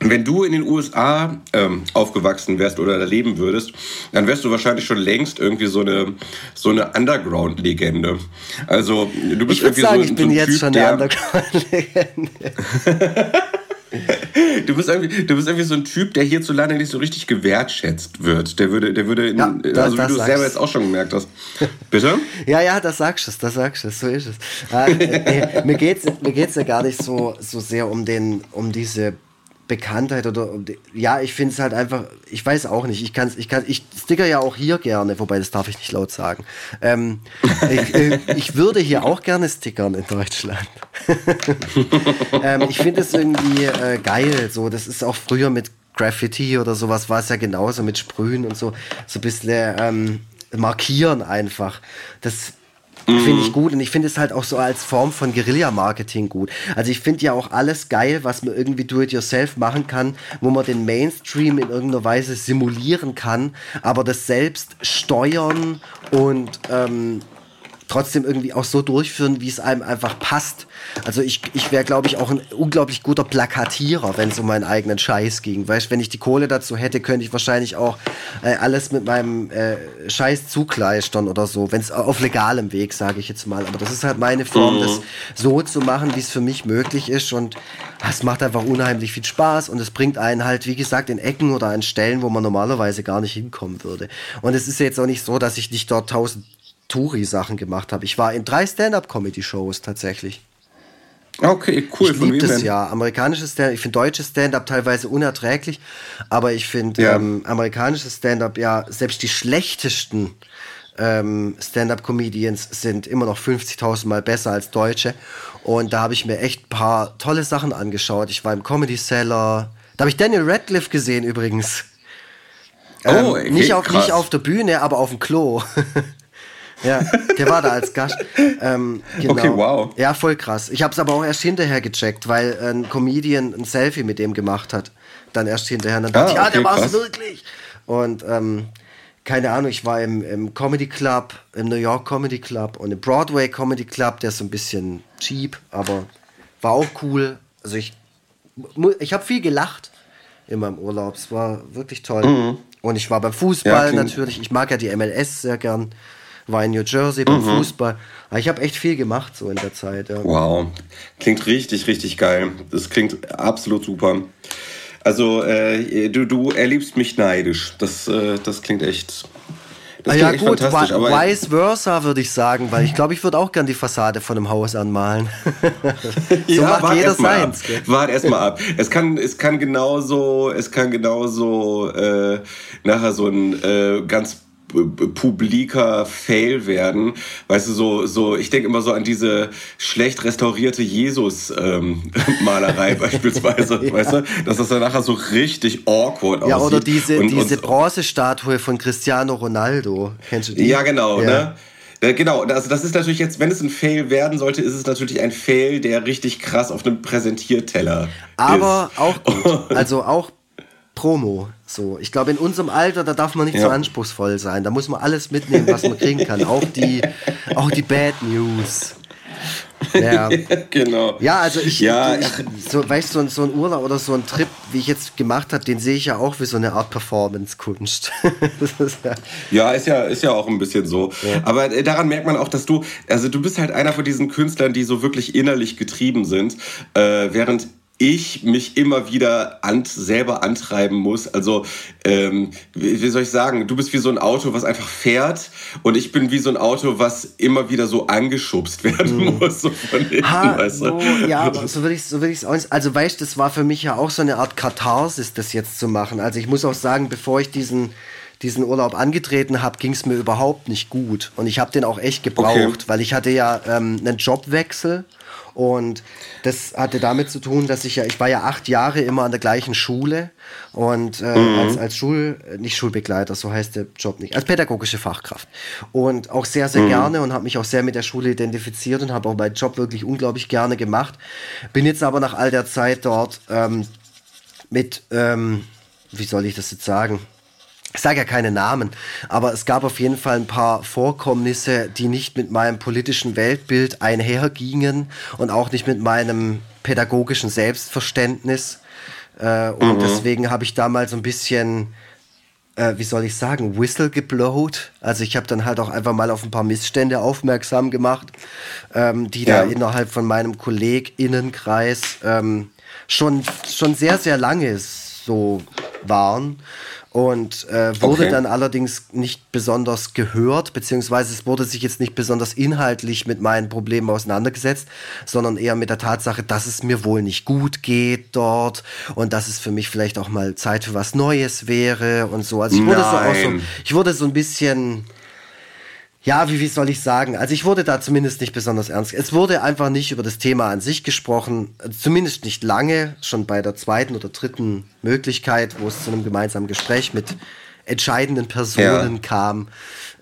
wenn du in den USA ähm, aufgewachsen wärst oder da leben würdest, dann wärst du wahrscheinlich schon längst irgendwie so eine, so eine Underground-Legende. Also du bist ich irgendwie sagen, so, ich bin so ein jetzt typ, schon eine Underground-Legende. du, bist irgendwie, du bist irgendwie so ein Typ, der hierzulande nicht so richtig gewertschätzt wird. Der würde, der würde, in, ja, das, also wie du es selber jetzt auch schon gemerkt hast. Bitte? ja, ja, das sagst du, das sagst du, so ist es. Äh, nee, mir geht es mir geht's ja gar nicht so, so sehr um, den, um diese Bekanntheit oder ja, ich finde es halt einfach, ich weiß auch nicht, ich kann ich kann, ich sticker ja auch hier gerne, wobei das darf ich nicht laut sagen. Ähm, ich, äh, ich, würde hier auch gerne stickern in Deutschland. ähm, ich finde es irgendwie äh, geil, so, das ist auch früher mit Graffiti oder sowas war es ja genauso mit Sprühen und so, so ein bisschen ähm, markieren einfach. Das Mhm. Finde ich gut und ich finde es halt auch so als Form von Guerilla-Marketing gut. Also ich finde ja auch alles geil, was man irgendwie do-it-yourself machen kann, wo man den Mainstream in irgendeiner Weise simulieren kann, aber das selbst steuern und ähm, trotzdem irgendwie auch so durchführen, wie es einem einfach passt. Also ich, ich wäre, glaube ich, auch ein unglaublich guter Plakatierer, wenn es um meinen eigenen Scheiß ging. Weißt, wenn ich die Kohle dazu hätte, könnte ich wahrscheinlich auch äh, alles mit meinem äh, Scheiß zukleistern oder so, wenn es auf legalem Weg, sage ich jetzt mal. Aber das ist halt meine Form, mhm. das so zu machen, wie es für mich möglich ist und es macht einfach unheimlich viel Spaß und es bringt einen halt, wie gesagt, in Ecken oder an Stellen, wo man normalerweise gar nicht hinkommen würde. Und es ist jetzt auch nicht so, dass ich nicht dort tausend Touri-Sachen gemacht habe. Ich war in drei Stand-up-Comedy-Shows tatsächlich. Okay, cool. Ich liebe das ja. Amerikanisches Stand-up, ich finde deutsches Stand-up teilweise unerträglich, aber ich finde ja. ähm, amerikanisches Stand-up, ja, selbst die schlechtesten ähm, Stand-up-Comedians sind immer noch 50.000 Mal besser als deutsche. Und da habe ich mir echt ein paar tolle Sachen angeschaut. Ich war im Comedy Cellar. Da habe ich Daniel Radcliffe gesehen übrigens. Oh, ähm, okay, nicht, auf, nicht auf der Bühne, aber auf dem Klo. Ja, der war da als Gast. Ähm, genau. Okay, wow. Ja, voll krass. Ich habe es aber auch erst hinterher gecheckt, weil ein Comedian ein Selfie mit dem gemacht hat. Dann erst hinterher. Und dann dachte ah, ich, ja, okay, der war es wirklich. Und ähm, keine Ahnung, ich war im, im Comedy Club, im New York Comedy Club und im Broadway Comedy Club, der ist so ein bisschen cheap, aber war auch cool. Also ich, ich habe viel gelacht in meinem Urlaub. Es war wirklich toll. Mhm. Und ich war beim Fußball ja, natürlich. Ich mag ja die MLS sehr gern war in New Jersey beim mhm. Fußball. Ich habe echt viel gemacht so in der Zeit. Ja. Wow, klingt richtig, richtig geil. Das klingt absolut super. Also äh, du, du erlebst mich neidisch. Das, äh, das klingt echt, Das ah, ja gut, fantastisch, aber vice versa würde ich sagen, weil ich glaube, ich würde auch gern die Fassade von einem Haus anmalen. so ja, macht jeder seins. Wart erstmal ab. Es kann, es kann genauso, es kann genauso äh, nachher so ein äh, ganz publiker Fail werden. Weißt du, so, so ich denke immer so an diese schlecht restaurierte Jesus-Malerei ähm, beispielsweise, ja. weißt du, dass das dann nachher so richtig awkward ja, aussieht. Ja, oder diese, und, diese Bronzestatue von Cristiano Ronaldo. Kennst du die? Ja, genau, ja. ne? genau, also das ist natürlich jetzt, wenn es ein Fail werden sollte, ist es natürlich ein Fail, der richtig krass auf einem Präsentierteller Aber ist. auch gut. Also auch Promo. So, ich glaube, in unserem Alter, da darf man nicht ja. so anspruchsvoll sein. Da muss man alles mitnehmen, was man kriegen kann. Auch die, auch die Bad News. Ja. genau. Ja, also ich, ja, ich so, weißt du, so, so ein Urlaub oder so ein Trip, wie ich jetzt gemacht habe, den sehe ich ja auch wie so eine Art Performance-Kunst. ja, ist ja, ist ja auch ein bisschen so. Ja. Aber äh, daran merkt man auch, dass du, also du bist halt einer von diesen Künstlern, die so wirklich innerlich getrieben sind, äh, während ich mich immer wieder an, selber antreiben muss. Also, ähm, wie, wie, soll ich sagen, du bist wie so ein Auto, was einfach fährt und ich bin wie so ein Auto, was immer wieder so angeschubst werden mhm. muss. So von hinten, ha, weißt du? so, ja, aber so würde ich es so würd auch nicht. Also, weißt du, das war für mich ja auch so eine Art Katharsis, das jetzt zu machen. Also, ich muss auch sagen, bevor ich diesen diesen Urlaub angetreten habe, ging es mir überhaupt nicht gut. Und ich habe den auch echt gebraucht, okay. weil ich hatte ja ähm, einen Jobwechsel und das hatte damit zu tun, dass ich ja, ich war ja acht Jahre immer an der gleichen Schule und äh, mhm. als, als Schul, nicht Schulbegleiter, so heißt der Job nicht, als pädagogische Fachkraft. Und auch sehr, sehr mhm. gerne und habe mich auch sehr mit der Schule identifiziert und habe auch meinen Job wirklich unglaublich gerne gemacht. Bin jetzt aber nach all der Zeit dort ähm, mit, ähm, wie soll ich das jetzt sagen? Ich sage ja keine Namen, aber es gab auf jeden Fall ein paar Vorkommnisse, die nicht mit meinem politischen Weltbild einhergingen und auch nicht mit meinem pädagogischen Selbstverständnis. Äh, und mhm. deswegen habe ich damals so ein bisschen, äh, wie soll ich sagen, Whistle geblowt. Also ich habe dann halt auch einfach mal auf ein paar Missstände aufmerksam gemacht, ähm, die ja. da innerhalb von meinem KollegInnenkreis ähm, schon, schon sehr, sehr lange so waren und äh, wurde okay. dann allerdings nicht besonders gehört, beziehungsweise es wurde sich jetzt nicht besonders inhaltlich mit meinen Problemen auseinandergesetzt, sondern eher mit der Tatsache, dass es mir wohl nicht gut geht dort und dass es für mich vielleicht auch mal Zeit für was Neues wäre und so. Also ich wurde so auch so, ich wurde so ein bisschen ja, wie, wie soll ich sagen? Also ich wurde da zumindest nicht besonders ernst. Es wurde einfach nicht über das Thema an sich gesprochen, zumindest nicht lange, schon bei der zweiten oder dritten Möglichkeit, wo es zu einem gemeinsamen Gespräch mit entscheidenden Personen ja. kam,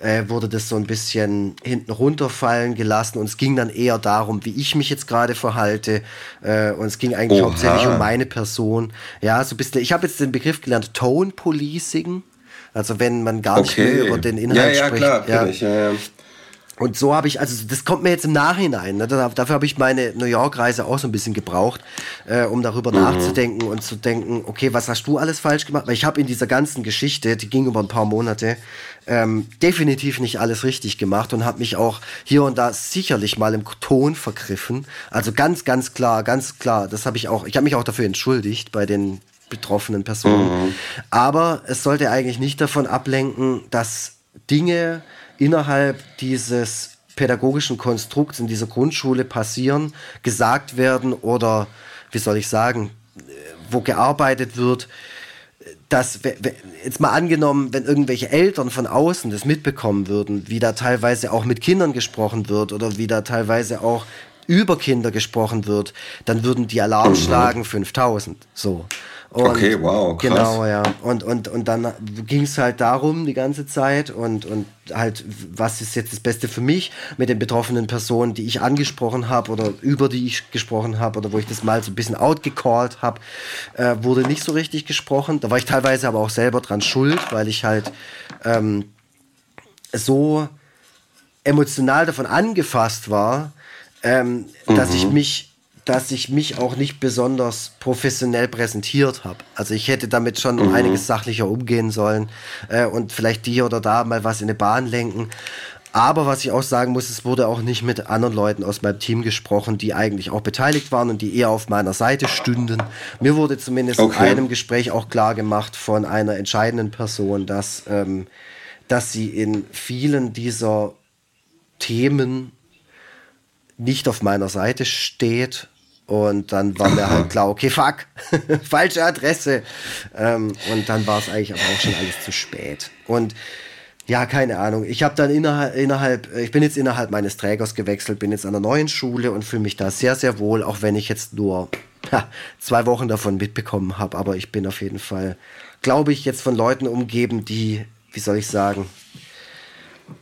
äh, wurde das so ein bisschen hinten runterfallen gelassen und es ging dann eher darum, wie ich mich jetzt gerade verhalte äh, und es ging eigentlich Oha. hauptsächlich um meine Person. Ja, so bist du, ich habe jetzt den Begriff gelernt, Tone Policing. Also wenn man gar nicht mehr über den Inhalt ja, ja, spricht. Klar, ja, ich, ja, ja. Und so habe ich, also das kommt mir jetzt im Nachhinein. Ne? Dafür habe ich meine New York-Reise auch so ein bisschen gebraucht, äh, um darüber mhm. nachzudenken und zu denken, okay, was hast du alles falsch gemacht? Weil ich habe in dieser ganzen Geschichte, die ging über ein paar Monate, ähm, definitiv nicht alles richtig gemacht und habe mich auch hier und da sicherlich mal im Ton vergriffen. Also ganz, ganz klar, ganz klar, das habe ich auch, ich habe mich auch dafür entschuldigt bei den betroffenen Personen. Mhm. Aber es sollte eigentlich nicht davon ablenken, dass Dinge innerhalb dieses pädagogischen Konstrukts in dieser Grundschule passieren, gesagt werden oder, wie soll ich sagen, wo gearbeitet wird, dass, jetzt mal angenommen, wenn irgendwelche Eltern von außen das mitbekommen würden, wie da teilweise auch mit Kindern gesprochen wird oder wie da teilweise auch über Kinder gesprochen wird, dann würden die Alarm mhm. schlagen 5000. So. Und okay, wow, krass. Genau, ja. Und, und, und dann ging es halt darum die ganze Zeit und, und halt, was ist jetzt das Beste für mich mit den betroffenen Personen, die ich angesprochen habe oder über die ich gesprochen habe oder wo ich das mal so ein bisschen outgecallt habe, äh, wurde nicht so richtig gesprochen. Da war ich teilweise aber auch selber dran schuld, weil ich halt ähm, so emotional davon angefasst war, ähm, mhm. dass ich mich dass ich mich auch nicht besonders professionell präsentiert habe. Also ich hätte damit schon mhm. einiges sachlicher umgehen sollen äh, und vielleicht hier oder da mal was in eine Bahn lenken. Aber was ich auch sagen muss, es wurde auch nicht mit anderen Leuten aus meinem Team gesprochen, die eigentlich auch beteiligt waren und die eher auf meiner Seite stünden. Mir wurde zumindest okay. in einem Gespräch auch klar gemacht von einer entscheidenden Person, dass ähm, dass sie in vielen dieser Themen nicht auf meiner Seite steht. Und dann war mir halt klar, okay, fuck, falsche Adresse. Ähm, und dann war es eigentlich aber auch schon alles zu spät. Und ja, keine Ahnung. Ich habe dann innerhalb, innerhalb, ich bin jetzt innerhalb meines Trägers gewechselt, bin jetzt an der neuen Schule und fühle mich da sehr, sehr wohl, auch wenn ich jetzt nur ja, zwei Wochen davon mitbekommen habe. Aber ich bin auf jeden Fall, glaube ich, jetzt von Leuten umgeben, die, wie soll ich sagen,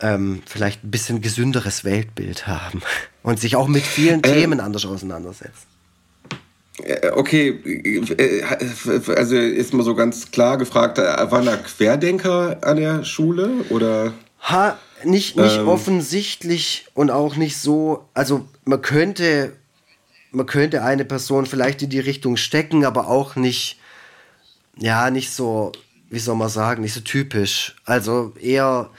ähm, vielleicht ein bisschen gesünderes Weltbild haben und sich auch mit vielen äh, Themen anders auseinandersetzen. Äh, okay, äh, also ist mal so ganz klar gefragt, waren da Querdenker an der Schule oder? Ha, nicht, nicht ähm. offensichtlich und auch nicht so, also man könnte, man könnte eine Person vielleicht in die Richtung stecken, aber auch nicht, ja, nicht so, wie soll man sagen, nicht so typisch. Also eher,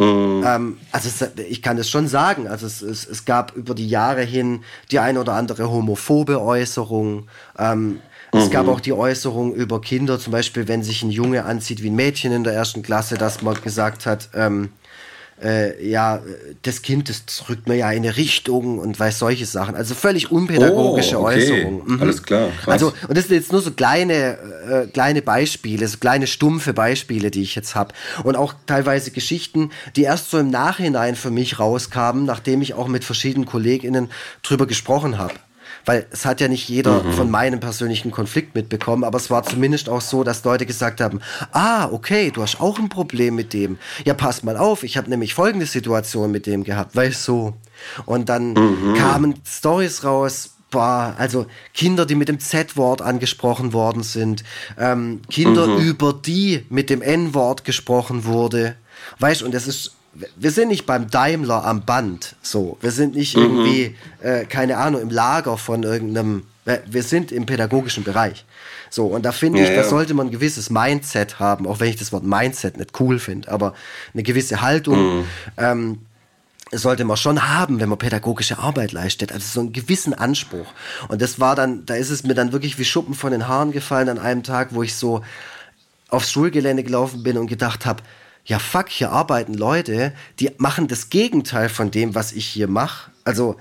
Mhm. Ähm, also es, ich kann es schon sagen. Also es, es, es, gab über die Jahre hin die ein oder andere homophobe Äußerung. Ähm, es mhm. gab auch die Äußerung über Kinder, zum Beispiel, wenn sich ein Junge anzieht wie ein Mädchen in der ersten Klasse, dass man gesagt hat, ähm, äh, ja, das Kind, das drückt mir ja in eine Richtung und weiß solche Sachen. Also völlig unpädagogische oh, okay. Äußerungen. Mhm. Alles klar. Krass. Also, und das sind jetzt nur so kleine, äh, kleine Beispiele, so kleine stumpfe Beispiele, die ich jetzt habe. Und auch teilweise Geschichten, die erst so im Nachhinein für mich rauskamen, nachdem ich auch mit verschiedenen KollegInnen drüber gesprochen habe. Weil es hat ja nicht jeder mhm. von meinem persönlichen Konflikt mitbekommen, aber es war zumindest auch so, dass Leute gesagt haben, ah, okay, du hast auch ein Problem mit dem. Ja, pass mal auf, ich habe nämlich folgende Situation mit dem gehabt, weißt so. Und dann mhm. kamen Stories raus, boah, also Kinder, die mit dem Z-Wort angesprochen worden sind, ähm, Kinder, mhm. über die mit dem N-Wort gesprochen wurde. Weißt, und das ist wir sind nicht beim Daimler am Band, so. Wir sind nicht mhm. irgendwie, äh, keine Ahnung, im Lager von irgendeinem, äh, wir sind im pädagogischen Bereich. So, und da finde ja, ich, da sollte man ein gewisses Mindset haben, auch wenn ich das Wort Mindset nicht cool finde, aber eine gewisse Haltung, mhm. ähm, sollte man schon haben, wenn man pädagogische Arbeit leistet. Also so einen gewissen Anspruch. Und das war dann, da ist es mir dann wirklich wie Schuppen von den Haaren gefallen an einem Tag, wo ich so aufs Schulgelände gelaufen bin und gedacht habe, ja fuck, hier arbeiten Leute, die machen das Gegenteil von dem, was ich hier mache. Also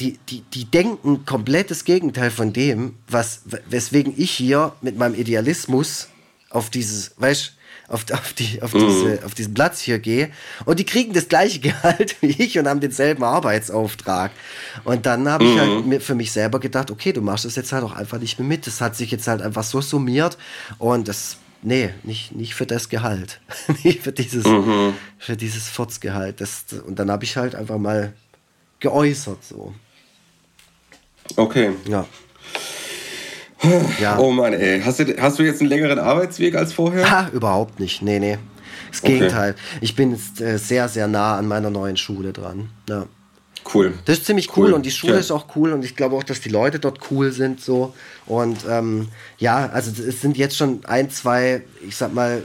die, die, die denken komplett das Gegenteil von dem, was, weswegen ich hier mit meinem Idealismus auf dieses, weißt auf, auf, die, auf, mhm. diese, auf diesen Platz hier gehe. Und die kriegen das gleiche Gehalt wie ich und haben denselben Arbeitsauftrag. Und dann habe ich halt mhm. für mich selber gedacht, okay, du machst das jetzt halt auch einfach nicht mehr mit. Das hat sich jetzt halt einfach so summiert und das Nee, nicht, nicht für das Gehalt. nicht für dieses, mhm. für dieses Furzgehalt. Das, und dann habe ich halt einfach mal geäußert so. Okay. Ja. ja. Oh Mann, ey. Hast du, hast du jetzt einen längeren Arbeitsweg als vorher? Ha, überhaupt nicht. Nee, nee. Das Gegenteil. Okay. Ich bin jetzt äh, sehr, sehr nah an meiner neuen Schule dran. Ja. Cool. Das ist ziemlich cool, cool. und die Schule ja. ist auch cool und ich glaube auch, dass die Leute dort cool sind so und ähm, ja, also es sind jetzt schon ein, zwei, ich sag mal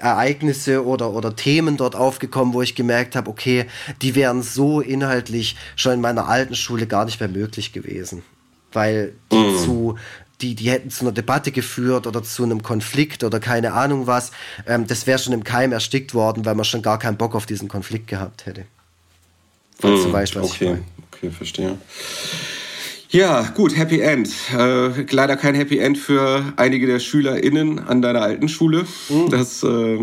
Ereignisse oder oder Themen dort aufgekommen, wo ich gemerkt habe, okay, die wären so inhaltlich schon in meiner alten Schule gar nicht mehr möglich gewesen, weil die mm. zu die, die hätten zu einer Debatte geführt oder zu einem Konflikt oder keine Ahnung was. Ähm, das wäre schon im Keim erstickt worden, weil man schon gar keinen Bock auf diesen Konflikt gehabt hätte. Falls mm, du weißt, was okay. ich meine. Okay, verstehe. Ja, gut, Happy End. Äh, leider kein Happy End für einige der SchülerInnen an deiner alten Schule. Mhm. Das, äh,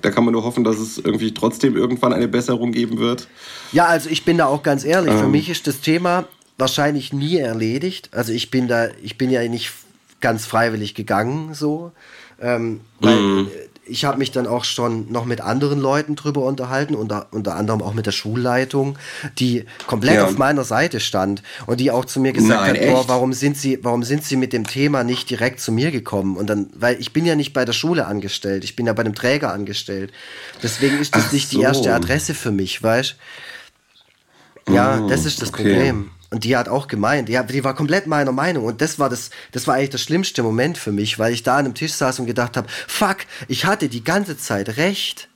da kann man nur hoffen, dass es irgendwie trotzdem irgendwann eine Besserung geben wird. Ja, also ich bin da auch ganz ehrlich. Ähm. Für mich ist das Thema wahrscheinlich nie erledigt. Also ich bin da, ich bin ja nicht ganz freiwillig gegangen, so. Ähm, weil mm ich habe mich dann auch schon noch mit anderen Leuten drüber unterhalten, unter, unter anderem auch mit der Schulleitung, die komplett ja. auf meiner Seite stand und die auch zu mir gesagt Nein, hat, boah, warum sind sie, warum sind sie mit dem Thema nicht direkt zu mir gekommen? Und dann, weil ich bin ja nicht bei der Schule angestellt, ich bin ja bei dem Träger angestellt. Deswegen ist das Ach nicht so. die erste Adresse für mich, weißt? Ja, oh, das ist das okay. Problem. Und die hat auch gemeint, die, die war komplett meiner Meinung. Und das war das, das war eigentlich der schlimmste Moment für mich, weil ich da an einem Tisch saß und gedacht habe, fuck, ich hatte die ganze Zeit recht.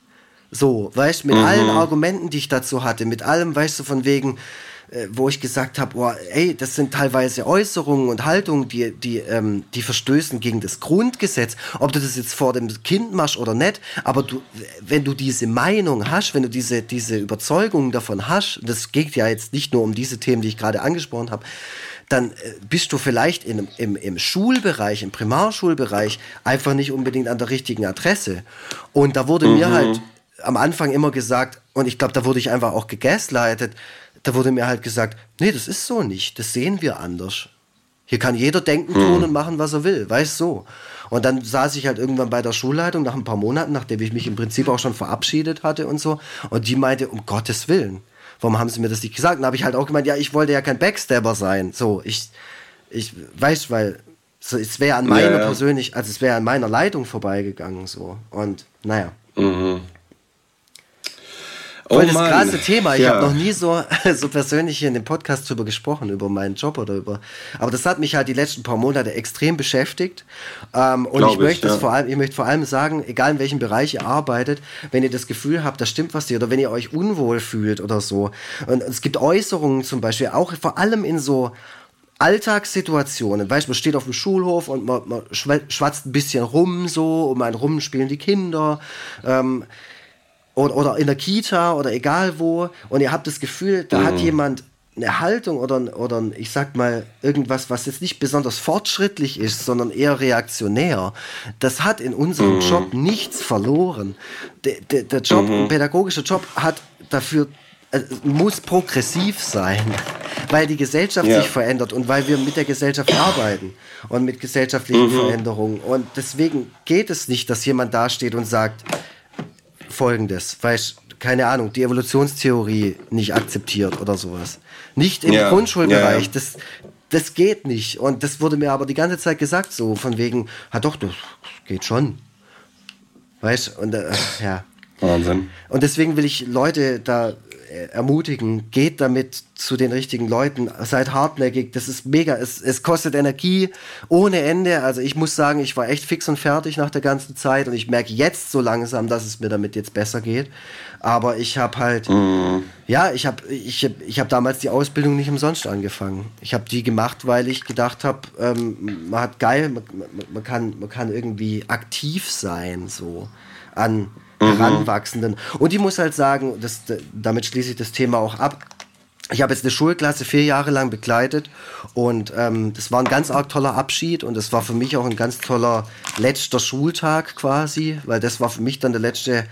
So, weißt du, mit mhm. allen Argumenten, die ich dazu hatte, mit allem, weißt du, von wegen, äh, wo ich gesagt habe, oh, ey, das sind teilweise Äußerungen und Haltungen, die, die, ähm, die verstößen gegen das Grundgesetz. Ob du das jetzt vor dem Kind machst oder nicht, aber du, wenn du diese Meinung hast, wenn du diese, diese Überzeugung davon hast, das geht ja jetzt nicht nur um diese Themen, die ich gerade angesprochen habe, dann äh, bist du vielleicht in, im, im Schulbereich, im Primarschulbereich einfach nicht unbedingt an der richtigen Adresse. Und da wurde mhm. mir halt am Anfang immer gesagt, und ich glaube, da wurde ich einfach auch gegaslightet, da wurde mir halt gesagt, nee, das ist so nicht, das sehen wir anders. Hier kann jeder denken, hm. tun und machen, was er will, weißt so. Und dann saß ich halt irgendwann bei der Schulleitung nach ein paar Monaten, nachdem ich mich im Prinzip auch schon verabschiedet hatte und so. Und die meinte, um Gottes Willen, warum haben sie mir das nicht gesagt? Und habe ich halt auch gemeint, ja, ich wollte ja kein Backstabber sein. So, ich, ich weiß, weil so, es wäre an meiner ja, ja. persönlich, also es wäre an meiner Leitung vorbeigegangen, so. Und naja. Mhm. Voll oh das Mann. krasse Thema. Ich ja. habe noch nie so, so persönlich hier in dem Podcast drüber gesprochen, über meinen Job oder über. Aber das hat mich halt die letzten paar Monate extrem beschäftigt. Ähm, und Glaub ich möchte ich, ja. vor allem, ich möchte vor allem sagen, egal in welchem Bereich ihr arbeitet, wenn ihr das Gefühl habt, da stimmt was dir oder wenn ihr euch unwohl fühlt oder so. Und es gibt Äußerungen zum Beispiel, auch vor allem in so Alltagssituationen, weißt du, man steht auf dem Schulhof und man, man schwatzt ein bisschen rum so, um einen rum spielen die Kinder. Ähm, oder, oder in der Kita oder egal wo und ihr habt das Gefühl, da mhm. hat jemand eine Haltung oder, oder ich sag mal irgendwas, was jetzt nicht besonders fortschrittlich ist, sondern eher reaktionär, das hat in unserem mhm. Job nichts verloren. Der, der, der Job, mhm. ein pädagogischer Job hat dafür äh, muss progressiv sein, weil die Gesellschaft ja. sich verändert und weil wir mit der Gesellschaft arbeiten und mit gesellschaftlichen mhm. Veränderungen. Und deswegen geht es nicht, dass jemand dasteht und sagt, folgendes, weil keine Ahnung, die Evolutionstheorie nicht akzeptiert oder sowas. Nicht im ja, Grundschulbereich. Ja, ja. Das, das geht nicht. Und das wurde mir aber die ganze Zeit gesagt, so von wegen, ah doch, das geht schon. Weißt und äh, ja. Wahnsinn. Und deswegen will ich Leute da ermutigen, geht damit zu den richtigen Leuten, seid hartnäckig, das ist mega, es, es kostet Energie ohne Ende, also ich muss sagen, ich war echt fix und fertig nach der ganzen Zeit. Und ich merke jetzt so langsam, dass es mir damit jetzt besser geht, aber ich habe halt, mhm. ja, ich habe ich, ich hab damals die Ausbildung nicht umsonst angefangen. Ich habe die gemacht, weil ich gedacht habe, ähm, man hat geil, man, man, man, kann, man kann irgendwie aktiv sein, so an mhm. Heranwachsenden. Und ich muss halt sagen, das, damit schließe ich das Thema auch ab. Ich habe jetzt eine Schulklasse vier Jahre lang begleitet und ähm, das war ein ganz arg toller Abschied und das war für mich auch ein ganz toller letzter Schultag quasi, weil das war für mich dann der letzte,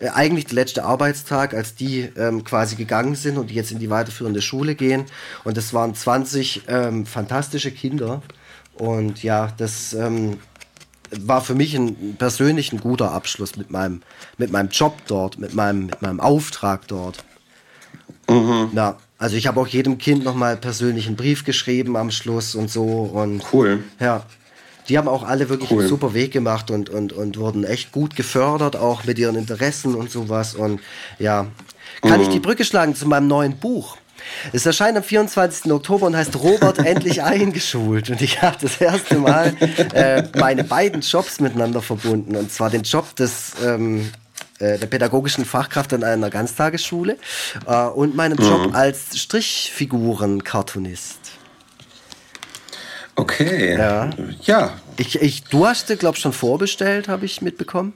äh, eigentlich der letzte Arbeitstag, als die ähm, quasi gegangen sind und die jetzt in die weiterführende Schule gehen. Und das waren 20 ähm, fantastische Kinder. Und ja, das ähm, war für mich ein persönlich ein guter Abschluss mit meinem, mit meinem Job dort, mit meinem, mit meinem Auftrag dort. Mhm. Ja, also ich habe auch jedem Kind nochmal persönlich einen Brief geschrieben am Schluss und so. Und, cool. Ja. Die haben auch alle wirklich cool. einen super Weg gemacht und, und, und wurden echt gut gefördert, auch mit ihren Interessen und sowas. Und ja, kann mhm. ich die Brücke schlagen zu meinem neuen Buch? Es erscheint am 24. Oktober und heißt Robert endlich eingeschult. Und ich habe das erste Mal äh, meine beiden Jobs miteinander verbunden. Und zwar den Job des ähm, äh, der pädagogischen Fachkraft an einer Ganztagesschule äh, und meinen mhm. Job als Strichfiguren-Cartoonist. Okay. Ja. ja. Ich, ich, du hast, glaube ich, schon vorbestellt, habe ich mitbekommen.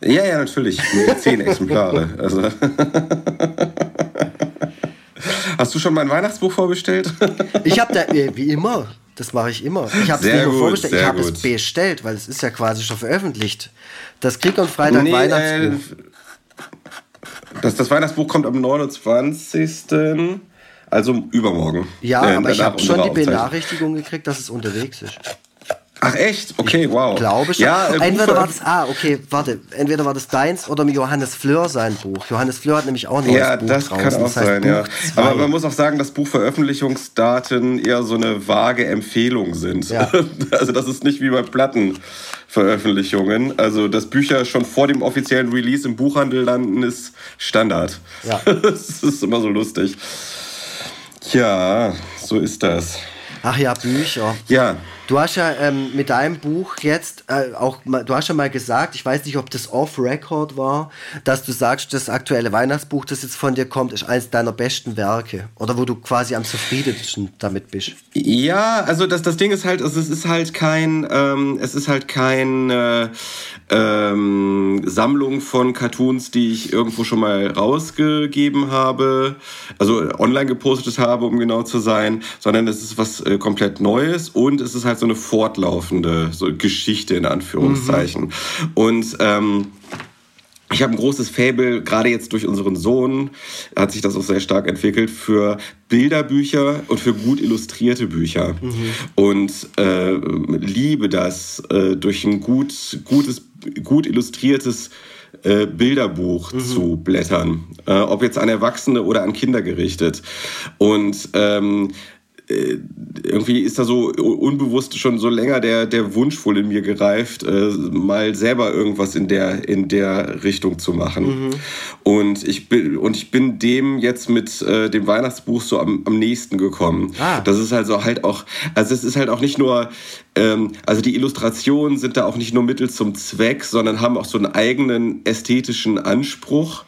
Ja, ja, natürlich. Zehn Exemplare. Also. Hast du schon mein Weihnachtsbuch vorbestellt? ich habe da, äh, wie immer, das mache ich immer. Ich habe es nicht nur vorbestellt, ich habe es bestellt, weil es ist ja quasi schon veröffentlicht. Das Krieg und Freitag nee, Weihnachtsbuch. Äh, das, das Weihnachtsbuch kommt am 29. Also übermorgen. Ja, äh, aber ich habe schon die Benachrichtigung gekriegt, dass es unterwegs ist. Ach echt? Okay, ich wow. Glaube schon. Ja, äh, entweder war das, ah, okay, warte, entweder war das deins oder mit Johannes Fleur sein Buch. Johannes Fleur hat nämlich auch ein neues ja, Buch das draußen. Kann auch das heißt sein, ja. Aber man muss auch sagen, dass Buchveröffentlichungsdaten eher so eine vage Empfehlung sind. Ja. Also das ist nicht wie bei Plattenveröffentlichungen. Also dass Bücher schon vor dem offiziellen Release im Buchhandel landen, ist Standard. Ja. Das ist immer so lustig. Ja, so ist das. Ach ja, Bücher. Ja. Du hast ja ähm, mit deinem Buch jetzt äh, auch, du hast ja mal gesagt, ich weiß nicht, ob das off-Record war, dass du sagst, das aktuelle Weihnachtsbuch, das jetzt von dir kommt, ist eines deiner besten Werke. Oder wo du quasi am zufriedensten damit bist. Ja, also das, das Ding ist halt, also es ist halt kein, ähm, es ist halt kein äh, ähm, Sammlung von Cartoons, die ich irgendwo schon mal rausgegeben habe, also online gepostet habe, um genau zu sein, sondern es ist was äh, komplett Neues und es ist halt so eine fortlaufende so Geschichte in Anführungszeichen. Mhm. Und ähm, ich habe ein großes Fable, gerade jetzt durch unseren Sohn hat sich das auch sehr stark entwickelt, für Bilderbücher und für gut illustrierte Bücher. Mhm. Und äh, liebe das, äh, durch ein gut, gutes, gut illustriertes äh, Bilderbuch mhm. zu blättern. Äh, ob jetzt an Erwachsene oder an Kinder gerichtet. Und ähm, äh, irgendwie ist da so unbewusst schon so länger der, der Wunsch wohl in mir gereift, äh, mal selber irgendwas in der, in der Richtung zu machen. Mhm. Und, ich bin, und ich bin dem jetzt mit äh, dem Weihnachtsbuch so am, am nächsten gekommen. Ah. Das ist also halt auch, also es ist halt auch nicht nur, ähm, also die Illustrationen sind da auch nicht nur Mittel zum Zweck, sondern haben auch so einen eigenen ästhetischen Anspruch.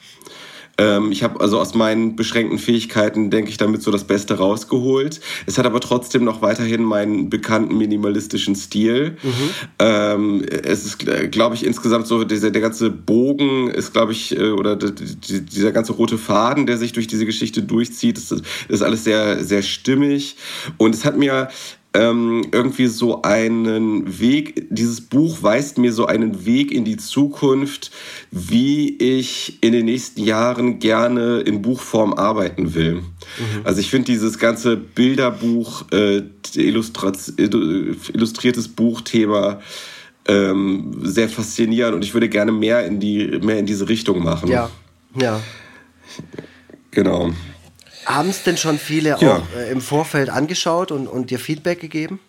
Ähm, ich habe also aus meinen beschränkten Fähigkeiten, denke ich, damit so das Beste rausgeholt. Es hat aber trotzdem noch weiterhin meinen bekannten minimalistischen Stil. Mhm. Ähm, es ist, glaube ich, insgesamt so, dieser, der ganze Bogen ist, glaube ich, äh, oder dieser ganze rote Faden, der sich durch diese Geschichte durchzieht, das ist alles sehr, sehr stimmig. Und es hat mir ähm, irgendwie so einen Weg, dieses Buch weist mir so einen Weg in die Zukunft, wie ich in den nächsten Jahren gerne in Buchform arbeiten will. Mhm. Also ich finde dieses ganze Bilderbuch, äh, illustriertes Buchthema ähm, sehr faszinierend und ich würde gerne mehr in, die, mehr in diese Richtung machen. Ja, ja. Genau. Haben es denn schon viele ja. auch äh, im Vorfeld angeschaut und, und dir Feedback gegeben?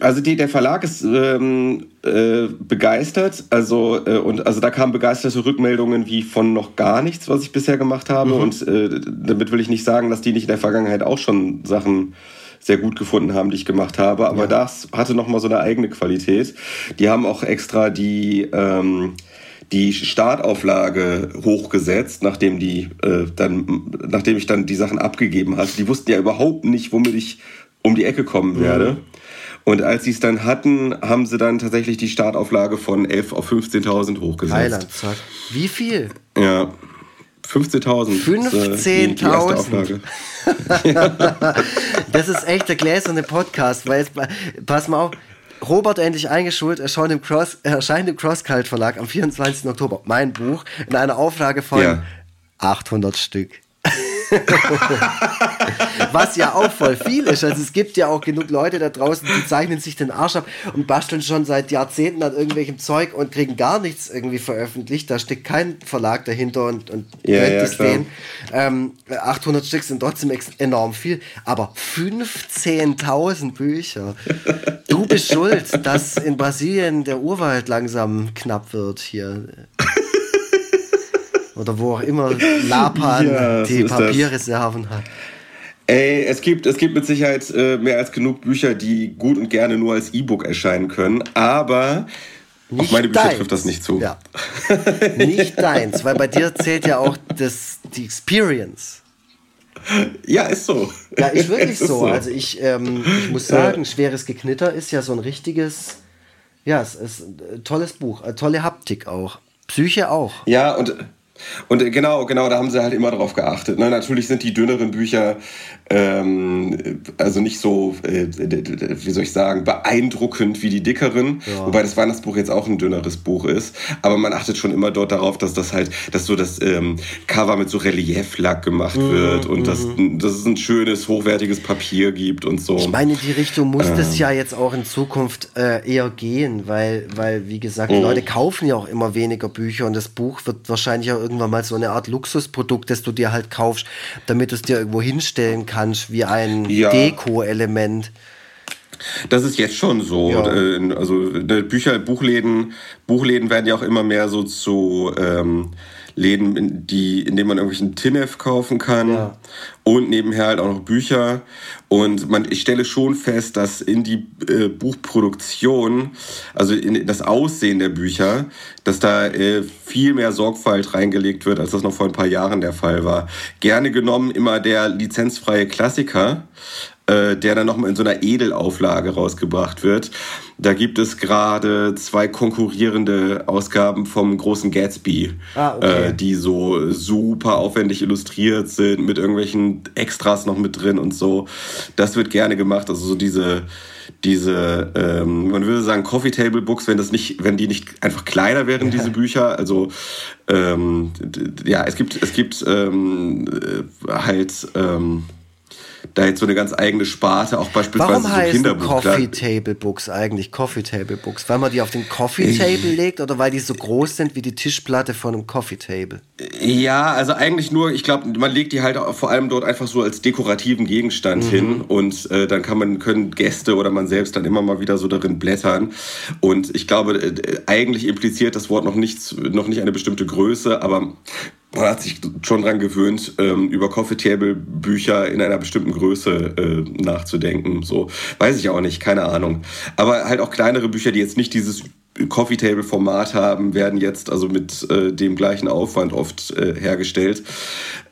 Also die, der Verlag ist ähm, äh, begeistert, also äh, und also da kamen begeisterte Rückmeldungen wie von noch gar nichts, was ich bisher gemacht habe. Mhm. Und äh, damit will ich nicht sagen, dass die nicht in der Vergangenheit auch schon Sachen sehr gut gefunden haben, die ich gemacht habe. Aber ja. das hatte noch mal so eine eigene Qualität. Die haben auch extra die ähm, die Startauflage hochgesetzt, nachdem die äh, dann, nachdem ich dann die Sachen abgegeben hatte. Die wussten ja überhaupt nicht, womit ich um die Ecke kommen mhm. werde. Mhm. Und als sie es dann hatten, haben sie dann tatsächlich die Startauflage von 11 auf 15.000 hochgesetzt. Heiland, Wie viel? Ja. 15.000. 15.000. Äh, das ist echt der gläserne Podcast, weil jetzt, pass mal auf, Robert endlich eingeschult, erscheint im, Cross, erscheint im Crosscult Verlag am 24. Oktober. Mein Buch in einer Auflage von ja. 800 Stück. Was ja auch voll viel ist. Also es gibt ja auch genug Leute da draußen, die zeichnen sich den Arsch ab und basteln schon seit Jahrzehnten an irgendwelchem Zeug und kriegen gar nichts irgendwie veröffentlicht. Da steckt kein Verlag dahinter und, und ja, ja, es den. Ähm, 800 Stück sind trotzdem enorm viel, aber 15.000 Bücher. Du bist schuld, dass in Brasilien der Urwald langsam knapp wird hier oder wo auch immer Lapan ja, die Papierreserven hat. Ey, es gibt, es gibt mit Sicherheit äh, mehr als genug Bücher, die gut und gerne nur als E-Book erscheinen können, aber nicht auf meine Bücher deins. trifft das nicht zu. Ja. nicht deins, weil bei dir zählt ja auch das, die Experience. Ja, ist so. Ja, ist wirklich so. so. Also ich, ähm, ich muss sagen, Schweres Geknitter ist ja so ein richtiges, ja, es ist ein tolles Buch, eine tolle Haptik auch. Psyche auch. Ja, und und äh, genau, genau, da haben sie halt immer drauf geachtet. Ne? Natürlich sind die dünneren Bücher ähm, also nicht so, äh, wie soll ich sagen, beeindruckend wie die dickeren. Ja. Wobei das Weihnachtsbuch jetzt auch ein dünneres Buch ist. Aber man achtet schon immer dort darauf, dass das halt, dass so das ähm, Cover mit so Relieflack gemacht mhm, wird und dass, mhm. dass es ein schönes, hochwertiges Papier gibt und so. Ich meine, in die Richtung muss ähm. das ja jetzt auch in Zukunft äh, eher gehen, weil, weil, wie gesagt, mhm. Leute kaufen ja auch immer weniger Bücher und das Buch wird wahrscheinlich auch irgendwann mal so eine Art Luxusprodukt, das du dir halt kaufst, damit du es dir irgendwo hinstellen kannst, wie ein ja. Deko-Element. Das ist jetzt schon so. Ja. Äh, also ne, Bücher, Buchläden, Buchläden werden ja auch immer mehr so zu ähm, Läden, in, die, in denen man irgendwelchen Tinef kaufen kann. Ja. Und nebenher halt auch noch Bücher. Und man, ich stelle schon fest, dass in die äh, Buchproduktion, also in das Aussehen der Bücher, dass da äh, viel mehr Sorgfalt reingelegt wird, als das noch vor ein paar Jahren der Fall war. Gerne genommen immer der lizenzfreie Klassiker äh, der dann nochmal in so einer Edelauflage rausgebracht wird. Da gibt es gerade zwei konkurrierende Ausgaben vom großen Gatsby, ah, okay. äh, die so super aufwendig illustriert sind, mit irgendwelchen Extras noch mit drin und so. Das wird gerne gemacht. Also so diese diese, ähm, man würde sagen, Coffee Table Books, wenn das nicht, wenn die nicht einfach kleiner wären, diese Bücher. Also ähm, ja, es gibt, es gibt ähm, äh, halt ähm, da jetzt so eine ganz eigene Sparte, auch beispielsweise Warum so heißen Coffee Table Books eigentlich Coffee Table Books? Weil man die auf den Coffee Table legt oder weil die so groß sind wie die Tischplatte von einem Coffee Table? Ja, also eigentlich nur, ich glaube, man legt die halt vor allem dort einfach so als dekorativen Gegenstand mhm. hin und äh, dann kann man, können Gäste oder man selbst dann immer mal wieder so darin blättern. Und ich glaube, äh, eigentlich impliziert das Wort noch nichts, noch nicht eine bestimmte Größe, aber man hat sich schon daran gewöhnt, ähm, über Coffee Table Bücher in einer bestimmten Größe äh, nachzudenken. So weiß ich auch nicht, keine Ahnung. Aber halt auch kleinere Bücher, die jetzt nicht dieses Coffee Table Format haben, werden jetzt also mit äh, dem gleichen Aufwand oft äh, hergestellt.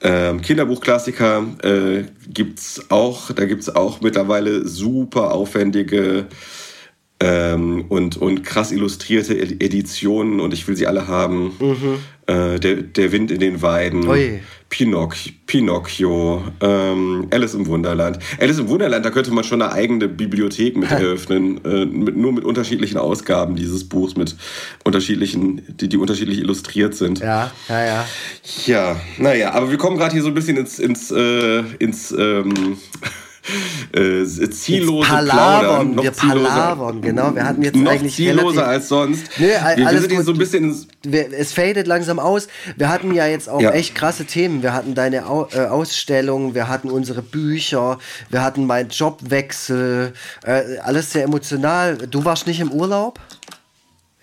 Ähm, Kinderbuchklassiker äh, gibt's auch, da gibt's auch mittlerweile super aufwendige ähm, und, und krass illustrierte Editionen und ich will sie alle haben. Mhm. Äh, der, der Wind in den Weiden, Pinoc Pinocchio, ähm, Alice im Wunderland. Alice im Wunderland, da könnte man schon eine eigene Bibliothek mit eröffnen, äh, mit, nur mit unterschiedlichen Ausgaben dieses Buchs, mit unterschiedlichen, die, die unterschiedlich illustriert sind. Ja, ja, ja. Ja, naja, aber wir kommen gerade hier so ein bisschen ins, ins, äh, ins ähm, äh, ziellose Palavern, Plaudern. wir palavern, genau. Wir hatten jetzt noch eigentlich zielloser als sonst. Nö, wir, alles wir sind so ein bisschen es fadet langsam aus. Wir hatten ja jetzt auch ja. echt krasse Themen. Wir hatten deine Au äh, Ausstellung, wir hatten unsere Bücher, wir hatten meinen Jobwechsel, äh, alles sehr emotional. Du warst nicht im Urlaub?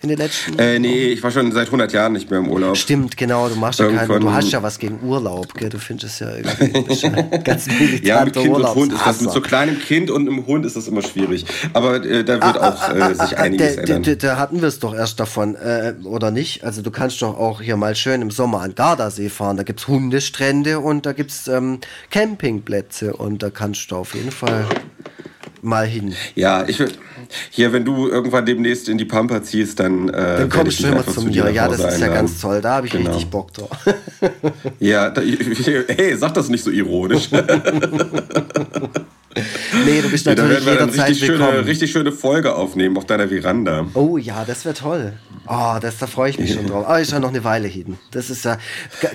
In den letzten äh, Nee, ich war schon seit 100 Jahren nicht mehr im Urlaub. Stimmt, genau. Du machst ja keinen, du hast ja was gegen Urlaub, gell? Du findest ja irgendwie ganz militant Ja, mit Kind und Hund ist das mit so kleinem Kind und einem Hund ist das immer schwierig. Aber äh, da wird ah, auch ah, äh, sich ah, einiges ändern. Da, da hatten wir es doch erst davon, äh, oder nicht? Also du kannst doch auch hier mal schön im Sommer an Gardasee fahren. Da gibt es Hundestrände und da gibt es ähm, Campingplätze und da kannst du auf jeden Fall mal hin. Ja, ich würde hier, wenn du irgendwann demnächst in die Pampa ziehst, dann. Äh, dann kommst du immer zu mir. Ja, das ist ja ganz toll. Da habe ich genau. richtig Bock drauf. ja, da, hey, sag das nicht so ironisch. Nee, du bist natürlich ja, da werden wir jederzeit richtig schöne, richtig schöne Folge aufnehmen auf deiner Veranda. Oh ja, das wäre toll. Oh, das, da freue ich mich schon drauf. Aber ist ja noch eine Weile hin. Das ist ja.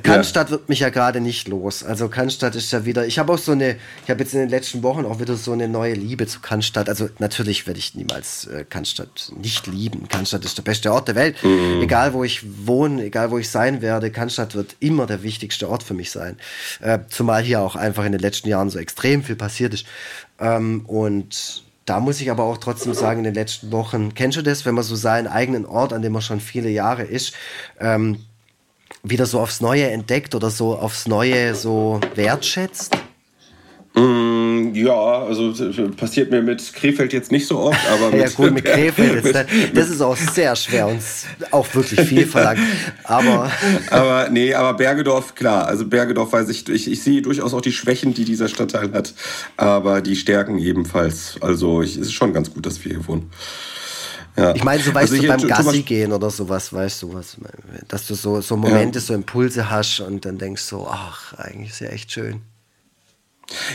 Cannstatt ja. wird mich ja gerade nicht los. Also Cannstatt ist ja wieder. Ich habe auch so eine. Ich habe jetzt in den letzten Wochen auch wieder so eine neue Liebe zu Cannstatt. Also natürlich werde ich niemals äh, Cannstatt nicht lieben. Cannstatt ist der beste Ort der Welt. Mhm. Egal wo ich wohne, egal wo ich sein werde, Cannstatt wird immer der wichtigste Ort für mich sein. Äh, zumal hier auch einfach in den letzten Jahren so extrem viel passiert ist. Ähm, und da muss ich aber auch trotzdem sagen, in den letzten Wochen, kennst du das, wenn man so seinen eigenen Ort, an dem man schon viele Jahre ist, ähm, wieder so aufs Neue entdeckt oder so aufs Neue so wertschätzt? Mm, ja, also passiert mir mit Krefeld jetzt nicht so oft, aber mit, ja gut, mit Krefeld ist das, das ist auch sehr schwer und auch wirklich viel verlangt. Aber aber nee, aber Bergedorf klar, also Bergedorf weiß ich, ich, ich sehe durchaus auch die Schwächen, die dieser Stadtteil hat, aber die Stärken ebenfalls. Also ich, es ist schon ganz gut, dass wir hier wohnen. Ja. Ich meine, so weißt also du beim Gassi gehen oder sowas, weißt du was, dass du so, so Momente, ja. so Impulse hast und dann denkst so, ach, eigentlich ist ja echt schön.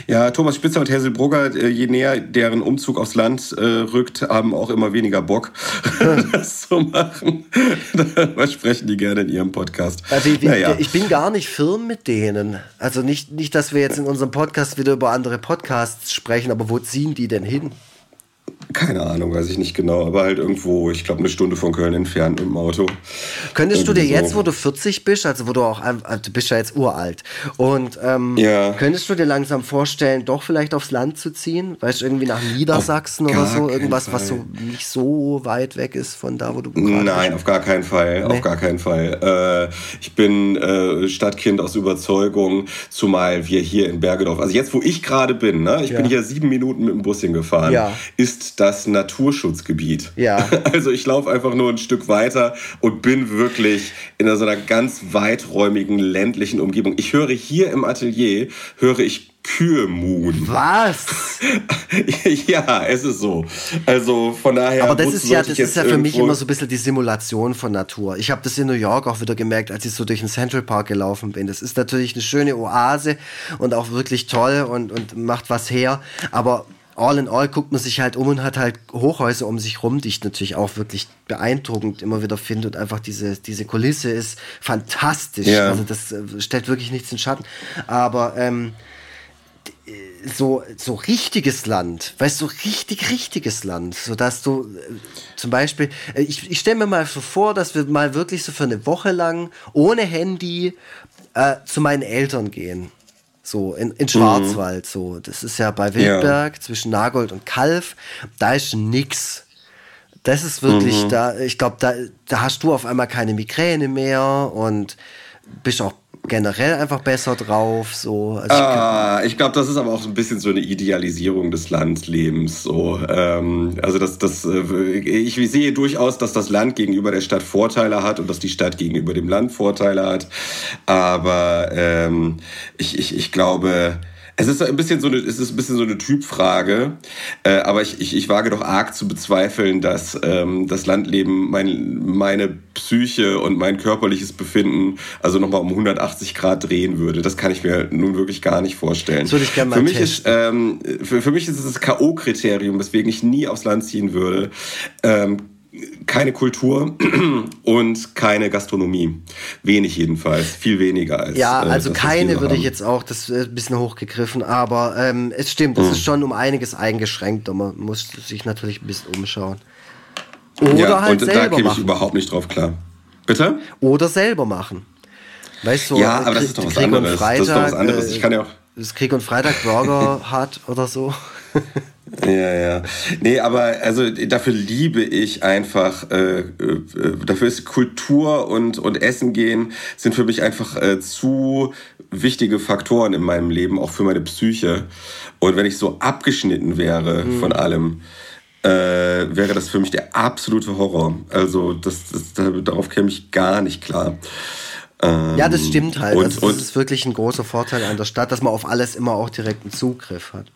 Ja, Thomas Spitzer und Hazel Brugger, äh, je näher deren Umzug aufs Land äh, rückt, haben auch immer weniger Bock, das zu machen. Was sprechen die gerne in ihrem Podcast? Also ich, naja. ich, bin gar nicht firm mit denen. Also nicht, nicht, dass wir jetzt in unserem Podcast wieder über andere Podcasts sprechen, aber wo ziehen die denn hin? Keine Ahnung, weiß ich nicht genau, aber halt irgendwo, ich glaube, eine Stunde von Köln entfernt mit dem Auto. Könntest Irgendwie du dir jetzt, wo du 40 bist, also wo du auch, äh, du bist ja jetzt uralt, und ähm, ja. könntest du dir langsam vorstellen, doch vielleicht aufs Land zu ziehen? Weißt du, irgendwie nach Niedersachsen oder so? Irgendwas, was so nicht so weit weg ist von da, wo du Nein, bist? auf gar keinen Fall. Nee. Auf gar keinen Fall. Äh, ich bin äh, Stadtkind aus Überzeugung, zumal wir hier in Bergedorf, also jetzt, wo ich gerade bin, ne, ich ja. bin hier sieben Minuten mit dem Bus hingefahren, ja. ist das Naturschutzgebiet. Ja. Also ich laufe einfach nur ein Stück weiter und bin wirklich in so einer ganz weiträumigen ländlichen Umgebung. Ich höre hier im Atelier, höre ich Kühe muhen. Was? ja, es ist so. Also von daher. Aber das ist ja, das ist ja für mich immer so ein bisschen die Simulation von Natur. Ich habe das in New York auch wieder gemerkt, als ich so durch den Central Park gelaufen bin. Das ist natürlich eine schöne Oase und auch wirklich toll und, und macht was her. Aber all in all guckt man sich halt um und hat halt Hochhäuser um sich rum, die ich natürlich auch wirklich beeindruckend immer wieder finde und einfach diese, diese Kulisse ist fantastisch. Ja. Also das äh, stellt wirklich nichts in Schatten. Aber ähm, so, so richtiges Land, weißt du, so richtig, richtiges Land, so dass du äh, zum Beispiel, äh, ich, ich stelle mir mal so vor, dass wir mal wirklich so für eine Woche lang ohne Handy äh, zu meinen Eltern gehen. So, in, in Schwarzwald, mhm. so. Das ist ja bei Wildberg ja. zwischen Nagold und Kalf. Da ist nix. Das ist wirklich, mhm. da, ich glaube, da, da hast du auf einmal keine Migräne mehr und bist auch generell einfach besser drauf. So. Also ah, ich, glaube, das ist aber auch ein bisschen so eine Idealisierung des Landlebens. So. Ähm, also das, das, äh, ich sehe durchaus, dass das Land gegenüber der Stadt Vorteile hat und dass die Stadt gegenüber dem Land Vorteile hat. Aber ähm, ich, ich, ich glaube, es ist ein bisschen so eine, es ist ein bisschen so eine Typfrage, äh, aber ich, ich, ich wage doch arg zu bezweifeln, dass ähm, das Landleben mein, meine Psyche und mein körperliches Befinden also nochmal um 180 Grad drehen würde. Das kann ich mir nun wirklich gar nicht vorstellen. Das würde ich gerne mal für mich ist ähm, für, für mich ist es das K.O.-Kriterium, weswegen ich nie aufs Land ziehen würde. Ähm, keine Kultur und keine Gastronomie. Wenig jedenfalls, viel weniger als. Ja, äh, also das, keine würde ich jetzt auch, das ist ein bisschen hochgegriffen, aber ähm, es stimmt, es mhm. ist schon um einiges eingeschränkt und man muss sich natürlich ein bisschen umschauen. Oder ja, halt und selber da käme ich überhaupt nicht drauf klar. Bitte? Oder selber machen. Weißt du, ja, aber das ist doch was Krieg anderes. Freitag, das ist doch was anderes. Ich kann ja auch. Das Krieg und Freitag Burger hat oder so. Ja, ja. Nee, aber also dafür liebe ich einfach, äh, äh, dafür ist Kultur und, und Essen gehen sind für mich einfach äh, zu wichtige Faktoren in meinem Leben, auch für meine Psyche. Und wenn ich so abgeschnitten wäre mhm. von allem, äh, wäre das für mich der absolute Horror. Also das, das, darauf käme ich gar nicht klar. Ähm, ja, das stimmt halt. Und, also, das ist wirklich ein großer Vorteil an der Stadt, dass man auf alles immer auch direkten Zugriff hat.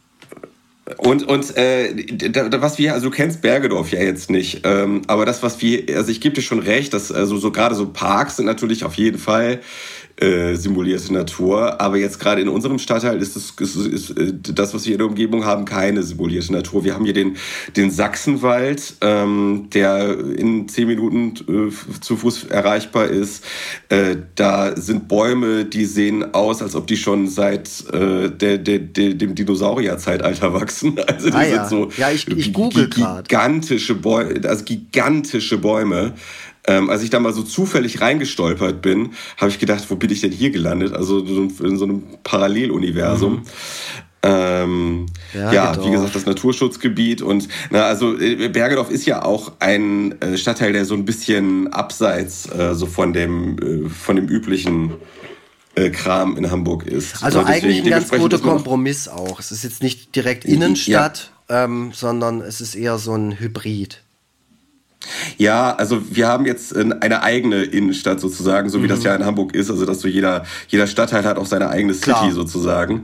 Und, und äh, da, was wir, also du kennst Bergedorf ja jetzt nicht, ähm, aber das, was wir, also ich gebe dir schon recht, dass also so gerade so Parks sind natürlich auf jeden Fall äh, simulierte Natur. Aber jetzt gerade in unserem Stadtteil ist, das, ist, ist, ist das, was wir in der Umgebung haben, keine simulierte Natur. Wir haben hier den, den Sachsenwald, ähm, der in zehn Minuten äh, zu Fuß erreichbar ist. Äh, da sind Bäume, die sehen aus, als ob die schon seit äh, der, der, der, dem Dinosaurierzeitalter wachsen. Also die ah, ja. sind so ja, ich, ich google gigantische Bäume, also gigantische Bäume. Ähm, als ich da mal so zufällig reingestolpert bin, habe ich gedacht, wo bin ich denn hier gelandet? Also in so einem Paralleluniversum. Mhm. Ähm, ja, ja wie gesagt, das Naturschutzgebiet und na, also äh, Bergedorf ist ja auch ein äh, Stadtteil, der so ein bisschen abseits äh, so von dem äh, von dem üblichen äh, Kram in Hamburg ist. Also eigentlich ein ganz guter Kompromiss auch. Es ist jetzt nicht direkt Innenstadt, ja. ähm, sondern es ist eher so ein Hybrid. Ja, also wir haben jetzt eine eigene Innenstadt sozusagen, so wie mhm. das ja in Hamburg ist, also dass so jeder, jeder Stadtteil hat auch seine eigene City Klar. sozusagen.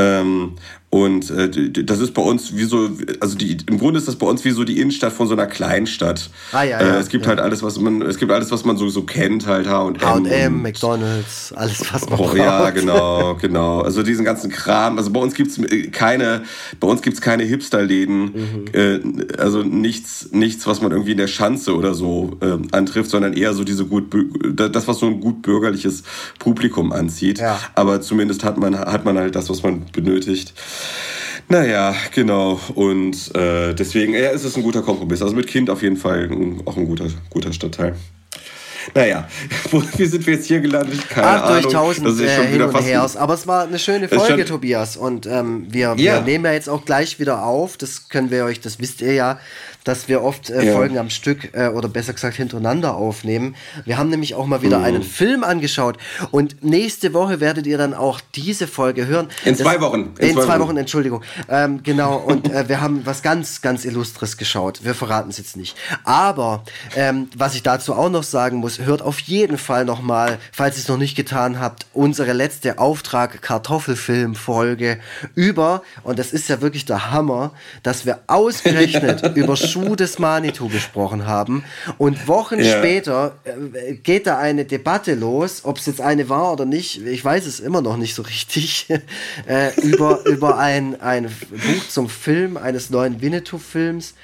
Ähm, und äh, das ist bei uns wie so, also die, im Grunde ist das bei uns wie so die Innenstadt von so einer Kleinstadt. Ah, ja, ja, äh, es gibt ja. halt alles, was man, es gibt alles, was man so, so kennt, halt H&M. H&M, McDonalds, alles, was man oh, braucht. Ja, genau, genau. Also diesen ganzen Kram. Also bei uns gibt's äh, keine, bei uns gibt's keine Hipsterläden. Mhm. Äh, also nichts, nichts, was man irgendwie in der Schanze oder so äh, antrifft, sondern eher so diese gut, das, was so ein gut bürgerliches Publikum anzieht. Ja. Aber zumindest hat man, hat man halt das, was man benötigt. Naja, genau. Und äh, deswegen ja, ist es ein guter Kompromiss. Also mit Kind auf jeden Fall ein, auch ein guter, guter Stadtteil. Naja, wie sind wir jetzt hier gelandet? Keine Ach, durch tausend äh, hin und her. Aber es war eine schöne Folge, Tobias. Und ähm, wir, ja. wir nehmen ja jetzt auch gleich wieder auf. Das können wir euch, das wisst ihr ja, dass wir oft äh, ja. Folgen am Stück äh, oder besser gesagt hintereinander aufnehmen. Wir haben nämlich auch mal wieder mhm. einen Film angeschaut und nächste Woche werdet ihr dann auch diese Folge hören. In das, zwei Wochen. In, in zwei, Wochen, Wochen Entschuldigung. Ähm, genau, und äh, wir haben was ganz, ganz Illustres geschaut. Wir verraten es jetzt nicht. Aber ähm, was ich dazu auch noch sagen muss, hört auf jeden Fall nochmal, falls ihr es noch nicht getan habt, unsere letzte Auftrag Kartoffelfilm-Folge über, und das ist ja wirklich der Hammer, dass wir ausgerechnet über Schuh des Manitou gesprochen haben. Und Wochen ja. später äh, geht da eine Debatte los, ob es jetzt eine war oder nicht, ich weiß es immer noch nicht so richtig, äh, über, über ein, ein Buch zum Film eines neuen Winnetou-Films.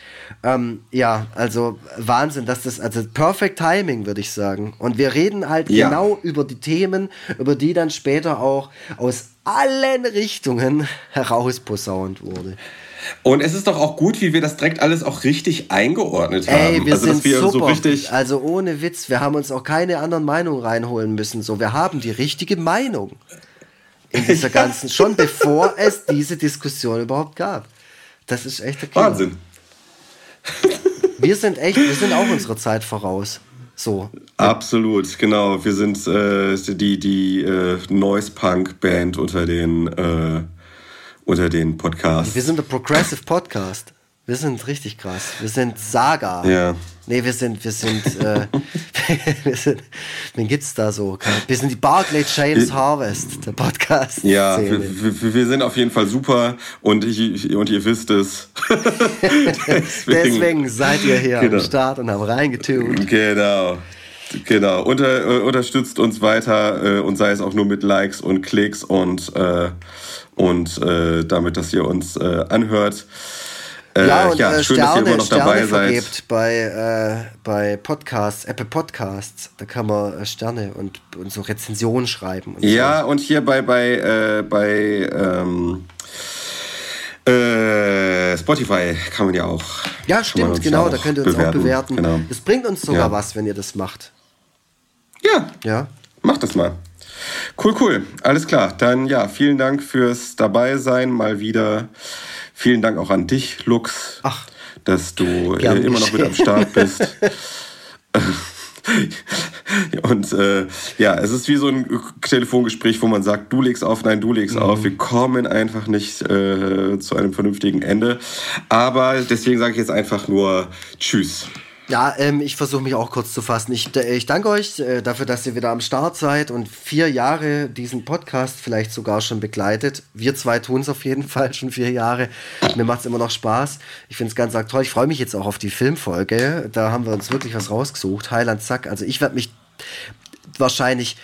Ähm, ja, also Wahnsinn, dass das, also perfect timing, würde ich sagen. Und wir reden halt ja. genau über die Themen, über die dann später auch aus allen Richtungen herausposaunt wurde. Und es ist doch auch gut, wie wir das direkt alles auch richtig eingeordnet haben. Ey, wir also, sind wir super. So richtig also ohne Witz, wir haben uns auch keine anderen Meinungen reinholen müssen. So, wir haben die richtige Meinung in dieser ganzen, schon bevor es diese Diskussion überhaupt gab. Das ist echt der Killer. Wahnsinn. Wir sind echt, wir sind auch unserer Zeit voraus. So. Absolut, genau. Wir sind äh, die, die äh, Noise Punk Band unter den äh, unter den Podcasts. Wir sind der Progressive Podcast. Wir sind richtig krass. Wir sind Saga. Ja. Nee, wir sind, wir sind, äh, wir sind, wen gibt's da so? Wir sind die Barclay James Harvest, der Podcast. Ja, wir, wir, sind auf jeden Fall super und, ich, und ihr wisst es. Deswegen, Deswegen, seid ihr hier genau. am Start und haben reingetunt. Genau. Genau, Unter, äh, unterstützt uns weiter äh, und sei es auch nur mit Likes und Klicks und, äh, und äh, damit, dass ihr uns äh, anhört. Äh, ja, und ja, schön, Sterne, dass ihr immer noch Sterne dabei seid. bei, bei Podcasts, Apple Podcasts. Da kann man Sterne und, und so Rezensionen schreiben. Und ja, so. und hier bei, bei, bei ähm, Spotify kann man ja auch. Ja, stimmt, genau, da könnt ihr uns bewerten. auch bewerten. Genau. Es bringt uns sogar ja. was, wenn ihr das macht. Ja. Ja. Mach das mal. Cool, cool. Alles klar. Dann ja, vielen Dank fürs Dabeisein mal wieder. Vielen Dank auch an dich, Lux, Ach, dass du äh, immer noch mit am Start bist. Und äh, ja, es ist wie so ein Telefongespräch, wo man sagt, du legst auf, nein, du legst mhm. auf. Wir kommen einfach nicht äh, zu einem vernünftigen Ende. Aber deswegen sage ich jetzt einfach nur Tschüss. Ja, ähm, ich versuche mich auch kurz zu fassen. Ich, ich danke euch äh, dafür, dass ihr wieder am Start seid und vier Jahre diesen Podcast vielleicht sogar schon begleitet. Wir zwei tun es auf jeden Fall schon vier Jahre. Mir macht es immer noch Spaß. Ich finde es ganz toll. Ich freue mich jetzt auch auf die Filmfolge. Da haben wir uns wirklich was rausgesucht. Heiland Zack. Also ich werde mich wahrscheinlich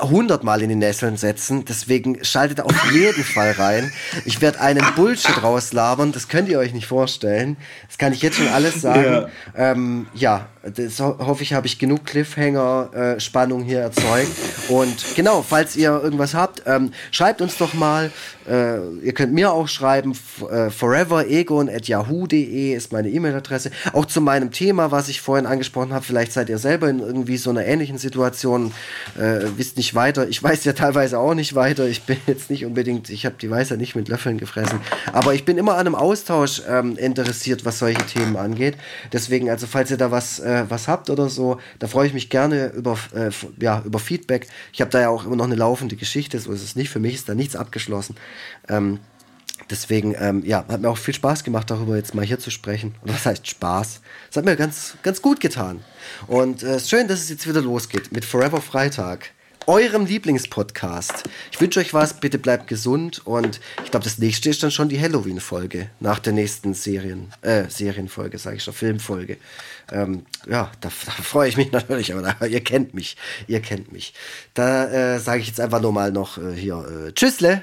hundertmal in die Nesseln setzen. Deswegen schaltet auf jeden Fall rein. Ich werde einen Bullshit rauslabern. Das könnt ihr euch nicht vorstellen. Das kann ich jetzt schon alles sagen. Ja, ähm, ja das hoffe ich, habe ich genug Cliffhanger-Spannung äh, hier erzeugt. Und genau, falls ihr irgendwas habt, ähm, schreibt uns doch mal. Äh, ihr könnt mir auch schreiben. Äh, foreveregon.yahoo.de ist meine E-Mail-Adresse. Auch zu meinem Thema, was ich vorhin angesprochen habe. Vielleicht seid ihr selber in irgendwie so einer ähnlichen Situation. Äh, wisst nicht weiter. Ich weiß ja teilweise auch nicht weiter. Ich bin jetzt nicht unbedingt, ich habe die Weisheit nicht mit Löffeln gefressen. Aber ich bin immer an einem Austausch ähm, interessiert, was solche Themen angeht. Deswegen, also falls ihr da was äh, was habt oder so, da freue ich mich gerne über, äh, ja, über Feedback. Ich habe da ja auch immer noch eine laufende Geschichte, so ist es nicht. Für mich ist da nichts abgeschlossen. Ähm, deswegen, ähm, ja, hat mir auch viel Spaß gemacht, darüber jetzt mal hier zu sprechen. Und was heißt Spaß? Es hat mir ganz, ganz gut getan. Und es äh, ist schön, dass es jetzt wieder losgeht mit Forever Freitag eurem Lieblingspodcast. Ich wünsche euch was, bitte bleibt gesund und ich glaube, das nächste ist dann schon die Halloween-Folge nach der nächsten Serien, äh, Serienfolge, sage ich schon, Filmfolge. Ähm, ja, da, da freue ich mich natürlich, aber da, ihr kennt mich, ihr kennt mich. Da äh, sage ich jetzt einfach nur mal noch äh, hier äh, Tschüssle.